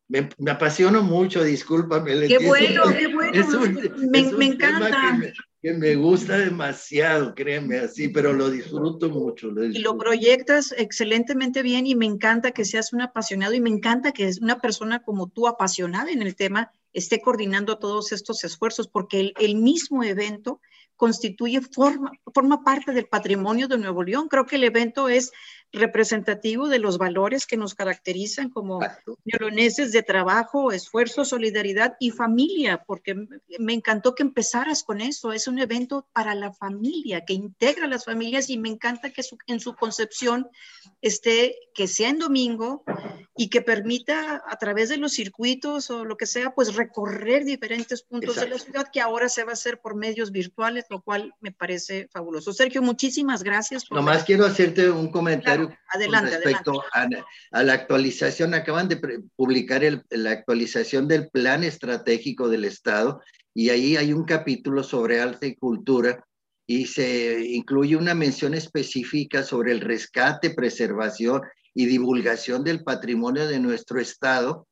me, me, apasiono mucho, discúlpame. Qué bueno, qué bueno. me, encanta. Que me, gusta demasiado, créeme así, pero lo disfruto mucho. Y lo proyectas excelentemente bien y me encanta que seas un apasionado y me encanta que es una persona como tú apasionada en el tema esté coordinando todos estos esfuerzos, porque el, el mismo evento constituye, forma, forma parte del patrimonio de Nuevo León. Creo que el evento es representativo de los valores que nos caracterizan como neoloneses de trabajo, esfuerzo, solidaridad y familia, porque me encantó que empezaras con eso. Es un evento para la familia, que integra a las familias y me encanta que en su concepción esté, que sea en domingo y que permita a través de los circuitos o lo que sea, pues recorrer diferentes puntos de la ciudad que ahora se va a hacer por medios virtuales, lo cual me parece fabuloso. Sergio, muchísimas gracias. Por Nomás quiero hacerte un comentario adelante, respecto A, la actualización. Acaban de publicar la actualización del plan estratégico del Estado y ahí hay un capítulo sobre arte y cultura y se incluye una mención específica sobre el rescate, preservación y divulgación del patrimonio de nuestro Estado.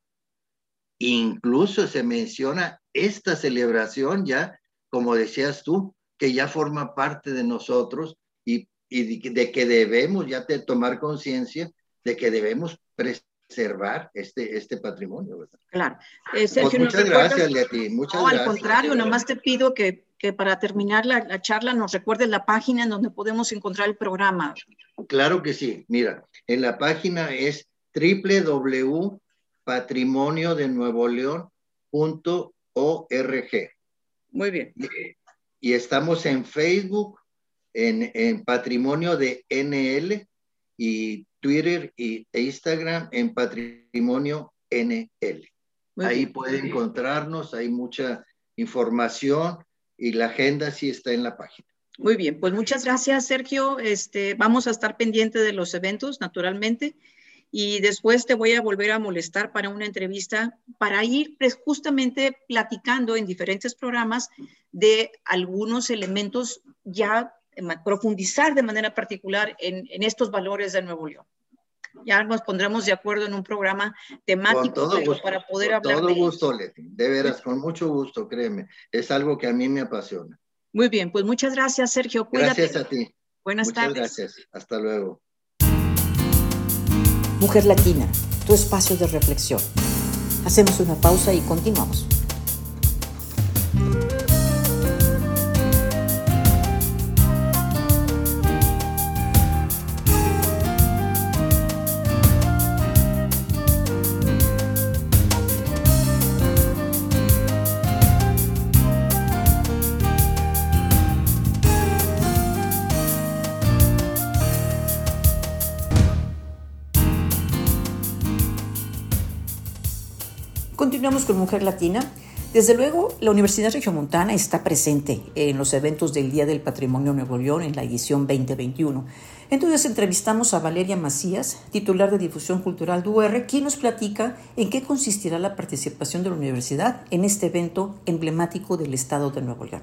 Incluso se menciona esta celebración ya, como decías tú, que ya forma parte de nosotros y, de, que debemos ya tomar conciencia de que debemos preservar este, este patrimonio. ¿verdad? Claro. Eh, pues muchas gracias, Leti. Muchas no, al contrario, nomás te pido que, que para terminar la, la, charla nos recuerdes la página en donde podemos encontrar el programa. Claro que sí. Mira, en la página es www.patrimoniodenuevoleón.org. Muy bien. Y, estamos en Facebook, en, en, Patrimonio de NL y Twitter y, e Instagram en Patrimonio NL. ahí puede encontrarnos, hay mucha información y la agenda sí está en la página. Muy bien, pues muchas gracias, Sergio. Este, vamos a estar pendiente de los eventos, naturalmente, y después te voy a volver a molestar para una entrevista para ir pues, justamente platicando en diferentes programas de algunos elementos ya profundizar de manera particular en, en estos valores de Nuevo León. Ya nos pondremos de acuerdo en un programa temático para poder hablar todo gusto, Leti. De veras, con mucho gusto, créeme. Es algo que a mí me apasiona. Muy bien, pues muchas gracias, Sergio. Cuídate. Gracias a ti. Buenas muchas tardes. Gracias. Hasta luego. Mujer Latina, tu espacio de reflexión. Hacemos una pausa y continuamos. Con Mujer Latina. Desde luego, la Universidad Regiomontana está presente en los eventos del Día del Patrimonio Nuevo León en la edición 2021. Entonces entrevistamos a Valeria Macías, titular de Difusión Cultural de UR, quien nos platica en qué consistirá la participación de la universidad en este evento emblemático del Estado de Nuevo León.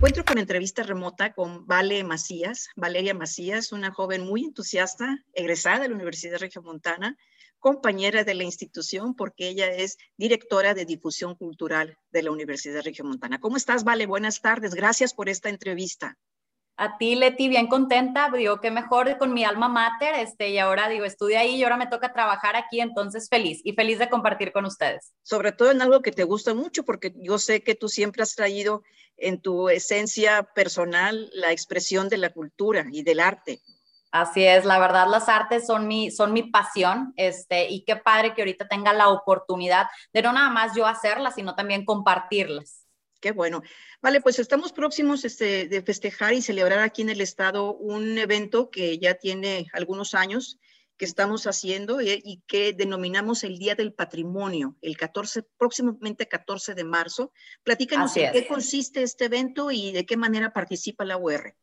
Encuentro con entrevista remota con Vale Macías, Valeria Macías, una joven muy entusiasta, egresada de la Universidad Regiomontana, compañera de la institución porque ella es directora de difusión cultural de la Universidad Regiomontana. ¿Cómo estás, Vale? Buenas tardes. Gracias por esta entrevista. A ti, Leti, bien contenta, digo, que mejor con mi alma mater, este, y ahora digo, estudia ahí y ahora me toca trabajar aquí, entonces feliz y feliz de compartir con ustedes. Sobre todo en algo que te gusta mucho, porque yo sé que tú siempre has traído en tu esencia personal la expresión de la cultura y del arte. Así es, la verdad las artes son mi, son mi pasión, este, y qué padre que ahorita tenga la oportunidad de no nada más yo hacerlas, sino también compartirlas. Qué bueno. Vale, pues estamos próximos este, de festejar y celebrar aquí en el estado un evento que ya tiene algunos años que estamos haciendo y, y, que denominamos el Día del Patrimonio, el 14, próximamente 14 de marzo. Platícanos en qué consiste este evento y de qué manera participa la UR.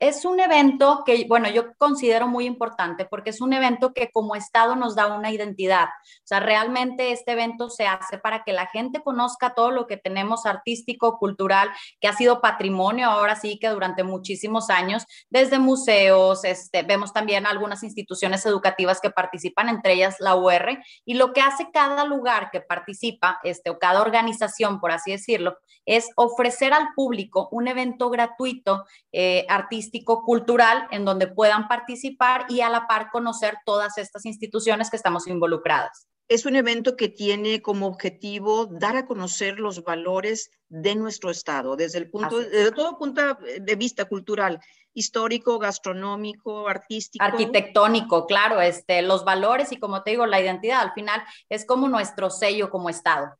Es un evento que, bueno, yo considero muy importante porque es un evento que como Estado nos da una identidad. O sea, realmente este evento se hace para que la gente conozca todo lo que tenemos artístico, cultural, que ha sido patrimonio ahora sí que durante muchísimos años, desde museos, este, vemos también algunas instituciones educativas que participan, entre ellas la UR, y lo que hace cada lugar que participa, este, o cada organización, por así decirlo, es ofrecer al público un evento gratuito eh, artístico cultural en donde puedan participar y a la par conocer todas estas instituciones que estamos involucradas. Es un evento que tiene como objetivo dar a conocer los valores de nuestro estado desde el punto desde todo punto de vista cultural, histórico, gastronómico, artístico, arquitectónico, claro, este los valores y como te digo, la identidad al final es como nuestro sello como estado.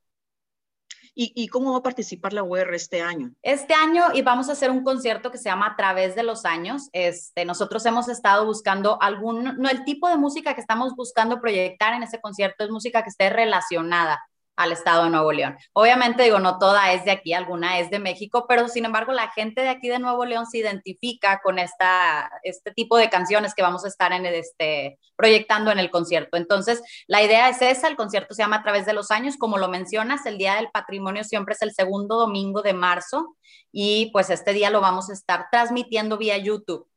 ¿Y, cómo va a participar la UR este año? Este año y vamos a hacer un concierto que se llama A través de los años. Este, nosotros hemos estado buscando algún, no, el tipo de música que estamos buscando proyectar en ese concierto es música que esté relacionada al estado de Nuevo León. Obviamente digo, no toda es de aquí, alguna es de México, pero sin embargo la gente de aquí de Nuevo León se identifica con esta, este tipo de canciones que vamos a estar en este, proyectando en el concierto. Entonces, la idea es esa, el concierto se llama A través de los años, como lo mencionas, el Día del Patrimonio siempre es el segundo domingo de marzo y pues este día lo vamos a estar transmitiendo vía YouTube.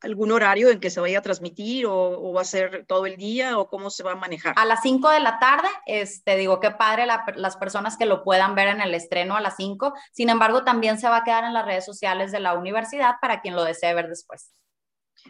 Algún horario en que se vaya a transmitir o, va a ser todo el día o cómo se va a manejar? A las 5 de la tarde, este, digo, qué padre las personas que lo puedan ver en el estreno a las 5. Sin embargo, también se va a quedar en las redes sociales de la universidad para quien lo desee ver después.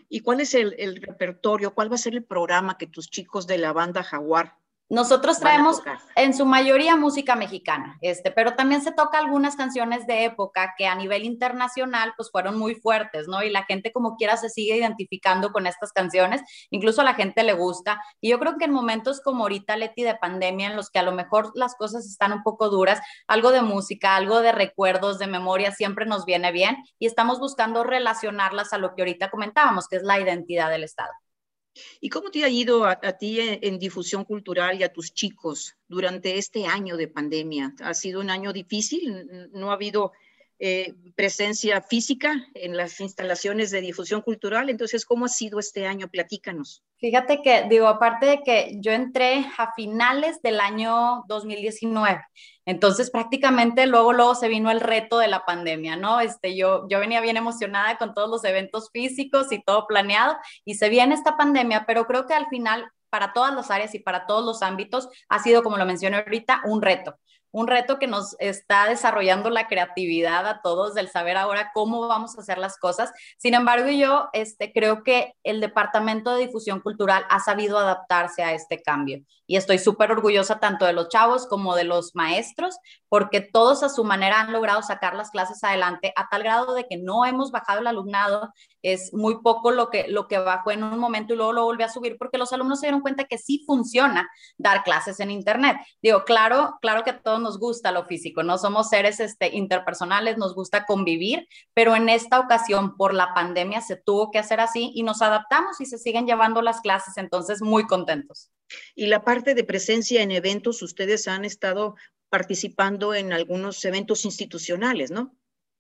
¿Y cuál es el, el repertorio? ¿Cuál va a ser el programa que tus chicos de la banda Jaguar nosotros traemos en su mayoría música mexicana, este, pero también se toca algunas canciones de época que a nivel internacional pues fueron muy fuertes, ¿no? Y la gente como quiera se sigue identificando con estas canciones, incluso a la gente le gusta. Y yo creo que en momentos como ahorita, Leti, de pandemia, en los que a lo mejor las cosas están un poco duras, algo de música, algo de recuerdos, de memoria, siempre nos viene bien y estamos buscando relacionarlas a lo que ahorita comentábamos, que es la identidad del Estado. ¿Y cómo te ha ido a, ti en, difusión cultural y a tus chicos durante este año de pandemia? ¿Ha sido un año difícil? ¿No ha habido eh, presencia física en las instalaciones de difusión cultural? Entonces, ¿cómo ha sido este año? Platícanos. Fíjate que, digo, aparte de que yo entré a finales del año 2019, entonces prácticamente luego, luego se vino el reto de la pandemia, ¿no? Este, yo, yo venía bien emocionada con todos los eventos físicos y todo planeado y se viene esta pandemia, pero creo que al final para todas las áreas y para todos los ámbitos ha sido, como lo mencioné ahorita, un reto un reto que nos está desarrollando la creatividad a todos del saber ahora cómo vamos a hacer las cosas. Sin embargo, yo este, creo que el Departamento de Difusión Cultural ha sabido adaptarse a este cambio y estoy súper orgullosa tanto de los chavos como de los maestros porque todos a su manera han logrado sacar las clases adelante a tal grado de que no hemos bajado el alumnado, es muy poco lo que, lo que bajó en un momento y luego lo volvió a subir porque los alumnos se dieron cuenta que sí funciona dar clases en Internet. Digo, claro, claro que a todos nos gusta lo físico, no somos seres este, interpersonales, nos gusta convivir, pero en esta ocasión por la pandemia se tuvo que hacer así y nos adaptamos y se siguen llevando las clases, entonces muy contentos. Y la parte de presencia en eventos, ustedes han estado participando en algunos eventos institucionales, ¿no?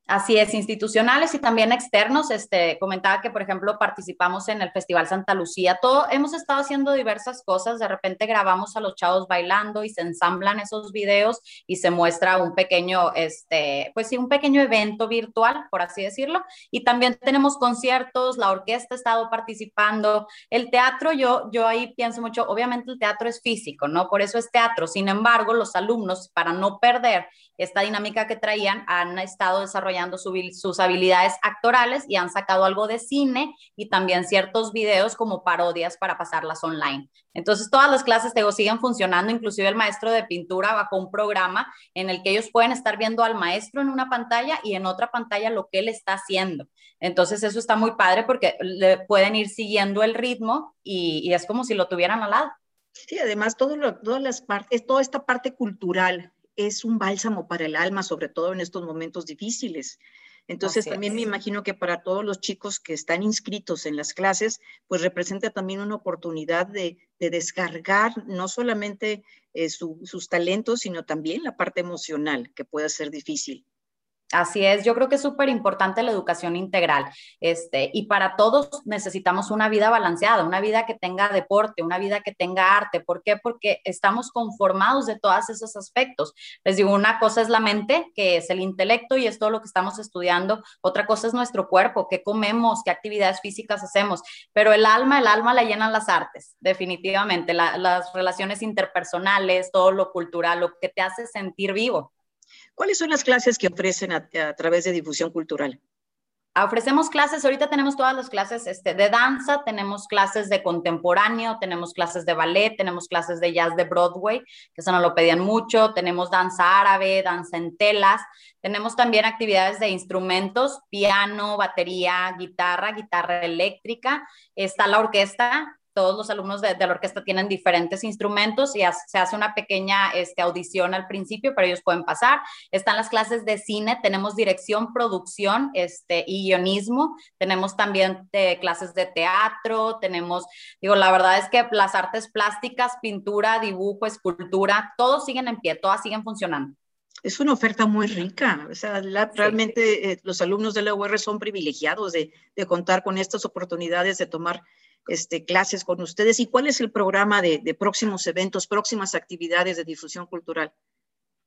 Así es, institucionales y también externos. Este, comentaba que, por ejemplo, participamos en el Festival Santa Lucía. Todo, hemos estado haciendo diversas cosas. De repente grabamos a los chavos bailando y se ensamblan esos videos y se muestra un pequeño, este, pues sí, un pequeño evento virtual, por así decirlo. Y también tenemos conciertos, la orquesta ha estado participando. El teatro, yo, yo ahí pienso mucho, obviamente el teatro es físico, ¿no? Por eso es teatro. Sin embargo, los alumnos, para no perder esta dinámica que traían, han estado desarrollando sus habilidades actorales y han sacado algo de cine y también ciertos videos como parodias para pasarlas online. Entonces, todas las clases, te siguen funcionando, inclusive el maestro de pintura bajó un programa en el que ellos pueden estar viendo al maestro en una pantalla y en otra pantalla lo que él está haciendo. Entonces, eso está muy padre porque le pueden ir siguiendo el ritmo y, es como si lo tuvieran al lado. Sí, además, todo todas las partes, toda esta parte cultural es un bálsamo para el alma, sobre todo en estos momentos difíciles. Entonces también me imagino que para todos los chicos que están inscritos en las clases, pues representa también una oportunidad de, descargar no solamente eh, sus talentos, sino también la parte emocional, que puede ser difícil. Así es, yo creo que es súper importante la educación integral. Este, y para todos necesitamos una vida balanceada, una vida que tenga deporte, una vida que tenga arte. ¿Por qué? Porque estamos conformados de todos esos aspectos. Les digo, una cosa es la mente, que es el intelecto y es todo lo que estamos estudiando. Otra cosa es nuestro cuerpo, qué comemos, qué actividades físicas hacemos. Pero el alma, el alma la llenan las artes, definitivamente. las relaciones interpersonales, todo lo cultural, lo que te hace sentir vivo. ¿Cuáles son las clases que ofrecen a, través de difusión cultural? Ofrecemos clases, ahorita tenemos todas las clases este, de danza, tenemos clases de contemporáneo, tenemos clases de ballet, tenemos clases de jazz de Broadway, que eso nos lo pedían mucho, tenemos danza árabe, danza en telas, tenemos también actividades de instrumentos, piano, batería, guitarra, guitarra eléctrica, está la orquesta, todos los alumnos de, la orquesta tienen diferentes instrumentos y se hace una pequeña este, audición al principio, pero ellos pueden pasar. Están las clases de cine, tenemos dirección, producción este, y guionismo, tenemos también eh, clases de teatro, tenemos, digo, la verdad es que las artes plásticas, pintura, dibujo, escultura, todos siguen en pie, todas siguen funcionando es una oferta muy rica. O sea, realmente eh, los alumnos de la UR son privilegiados de, de, contar con estas oportunidades de tomar este, clases con ustedes y cuál es el programa de, próximos eventos, próximas actividades de difusión cultural.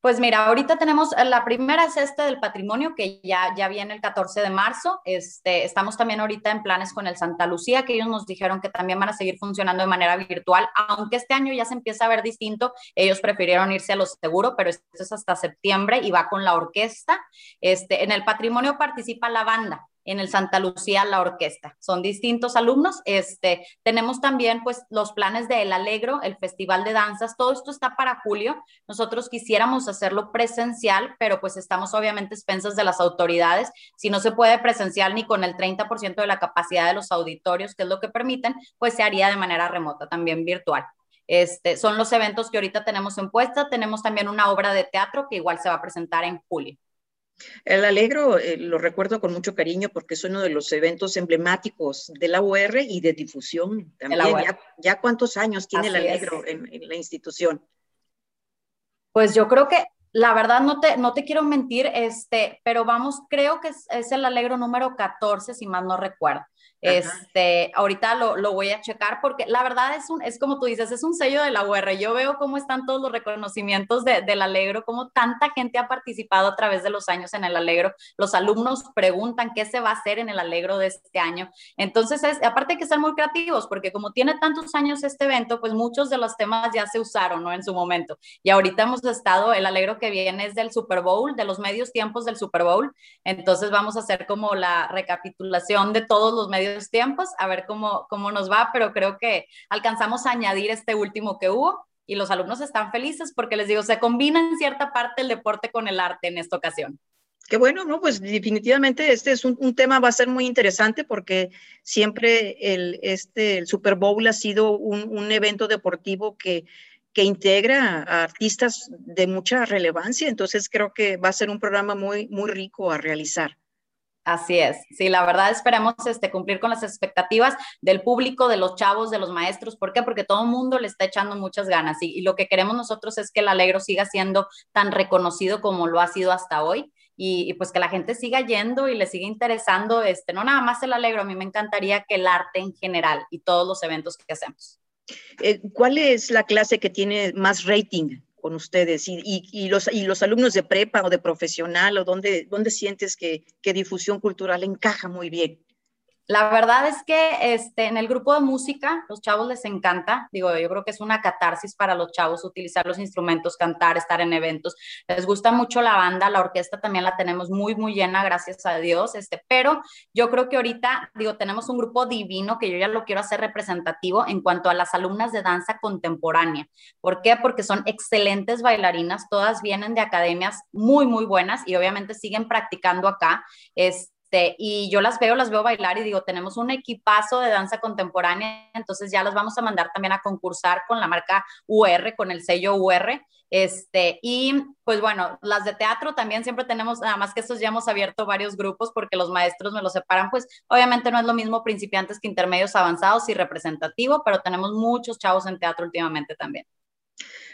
Pues mira, ahorita tenemos, eh, la primera es este del patrimonio, que ya, ya viene el 14 de marzo. Este, estamos también ahorita en planes con el Santa Lucía, que ellos nos dijeron que también van a seguir funcionando de manera virtual, aunque este año ya se empieza a ver distinto. Ellos prefirieron irse a lo seguro, pero esto es hasta septiembre y va con la orquesta. Este, en el patrimonio participa la banda en el Santa Lucía la orquesta. Son distintos alumnos. Este, tenemos también pues los planes de El Alegro, el Festival de Danzas. Todo esto está para julio. Nosotros quisiéramos hacerlo presencial, pero pues estamos obviamente expensas de las autoridades. Si no se puede presencial ni con el 30% de la capacidad de los auditorios, que es lo que permiten, pues se haría de manera remota, también virtual. Este, son los eventos que ahorita tenemos en puesta. Tenemos también una obra de teatro que igual se va a presentar en julio. El Alegro eh, lo recuerdo con mucho cariño porque es uno de los eventos emblemáticos de la UR y de difusión también. Ya, cuántos años tiene el Alegro en, la institución? Pues yo creo que la verdad no te, no te quiero mentir, este, pero vamos, creo que es, es el Alegro número 14, si mal no recuerdo. Este, ahorita lo, lo, voy a checar porque la verdad es un, es como tú dices, es un sello de la UR. Yo veo cómo están todos los reconocimientos de, del Alegro, cómo tanta gente ha participado a través de los años en el Alegro. Los alumnos preguntan qué se va a hacer en el Alegro de este año. Entonces, es, aparte que ser muy creativos porque como tiene tantos años este evento, pues muchos de los temas ya se usaron, ¿no? En su momento. Y ahorita hemos estado, el Alegro que viene es del Super Bowl, de los medios tiempos del Super Bowl. Entonces vamos a hacer como la recapitulación de todos los medios tiempos, a ver cómo, cómo nos va, pero creo que alcanzamos a añadir este último que hubo y los alumnos están felices porque les digo, se combina en cierta parte el deporte con el arte en esta ocasión. Qué bueno, ¿no? Pues definitivamente este es un, tema, va a ser muy interesante porque siempre el, este, el Super Bowl ha sido un, un evento deportivo que, que integra a artistas de mucha relevancia, entonces creo que va a ser un programa muy, muy rico a realizar. Así es, sí, la verdad esperemos este, cumplir con las expectativas del público, de los chavos, de los maestros. ¿Por qué? Porque todo el mundo le está echando muchas ganas y, lo que queremos nosotros es que el Alegro siga siendo tan reconocido como lo ha sido hasta hoy. Y, pues que la gente siga yendo y le siga interesando, este, no nada más el Alegro, a mí me encantaría que el arte en general y todos los eventos que hacemos. Eh, ¿Cuál es la clase que tiene más rating con ustedes y, y, los, y los alumnos de prepa o de profesional o dónde, dónde sientes que, que difusión cultural encaja muy bien? La verdad es que este, en el grupo de música, los chavos les encanta. Digo, yo creo que es una catarsis para los chavos utilizar los instrumentos, cantar, estar en eventos. Les gusta mucho la banda, la orquesta también la tenemos muy, muy llena, gracias a Dios. Este, pero yo creo que ahorita, digo, tenemos un grupo divino que yo ya lo quiero hacer representativo en cuanto a las alumnas de danza contemporánea. ¿Por qué? Porque son excelentes bailarinas, todas vienen de academias muy, muy buenas y obviamente siguen practicando acá. Es, este, y yo las veo, las veo bailar y digo, tenemos un equipazo de danza contemporánea, entonces ya las vamos a mandar también a concursar con la marca UR, con el sello UR. Este, y pues bueno, las de teatro también siempre tenemos, nada más que estos ya hemos abierto varios grupos porque los maestros me los separan, pues obviamente no es lo mismo principiantes que intermedios avanzados y representativo, pero tenemos muchos chavos en teatro últimamente también.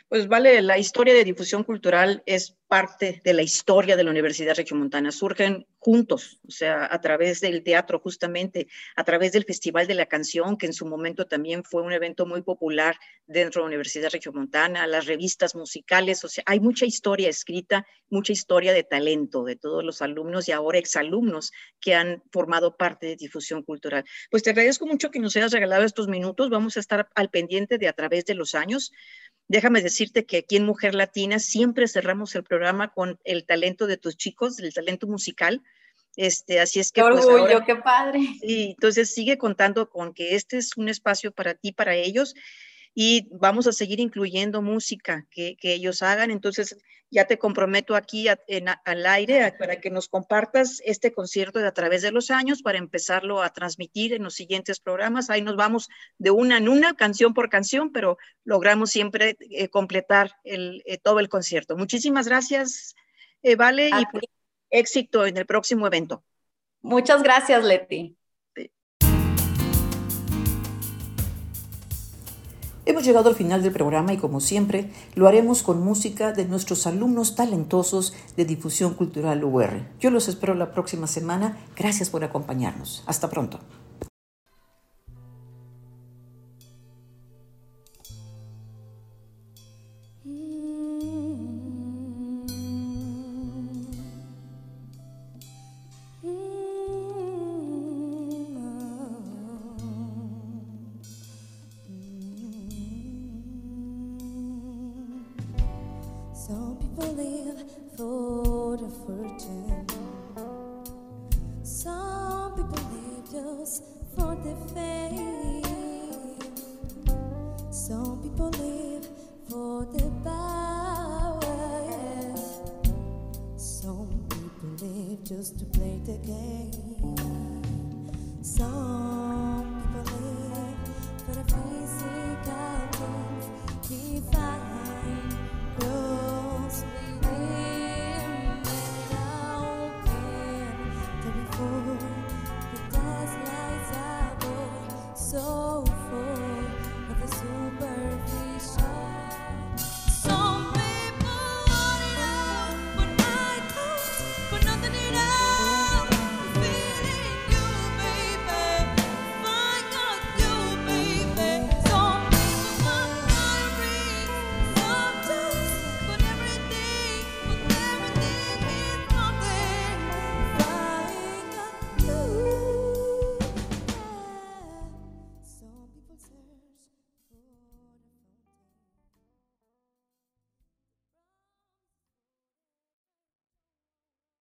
Pues vale, la historia de difusión cultural es parte de la historia de la Universidad Regiomontana. Surgen juntos, o sea, a través del teatro justamente, a través del Festival de la Canción, que en su momento también fue un evento muy popular dentro de la Universidad Regiomontana, las revistas musicales, o sea, hay mucha historia escrita, mucha historia de talento de todos los alumnos y ahora exalumnos que han formado parte de difusión cultural. Pues te agradezco mucho que nos hayas regalado estos minutos, vamos a estar al pendiente de a través de los años Déjame decirte que aquí en Mujer Latina siempre cerramos el programa con el talento de tus chicos, el talento musical. Este, así es que. Qué pues, orgullo, qué padre. Sí, entonces sigue contando con que este es un espacio para ti, para ellos y vamos a seguir incluyendo música que, ellos hagan. Entonces, ya te comprometo aquí al aire para que nos compartas este concierto de a través de los años para empezarlo a transmitir en los siguientes programas. Ahí nos vamos de una en una, canción por canción, pero logramos siempre eh, completar el, eh, todo el concierto. Muchísimas gracias, eh, Vale, y pues, éxito en el próximo evento. Muchas gracias, Leti. Hemos llegado al final del programa y como siempre lo haremos con música de nuestros alumnos talentosos de difusión cultural UR. Yo los espero la próxima semana. Gracias por acompañarnos. Hasta pronto.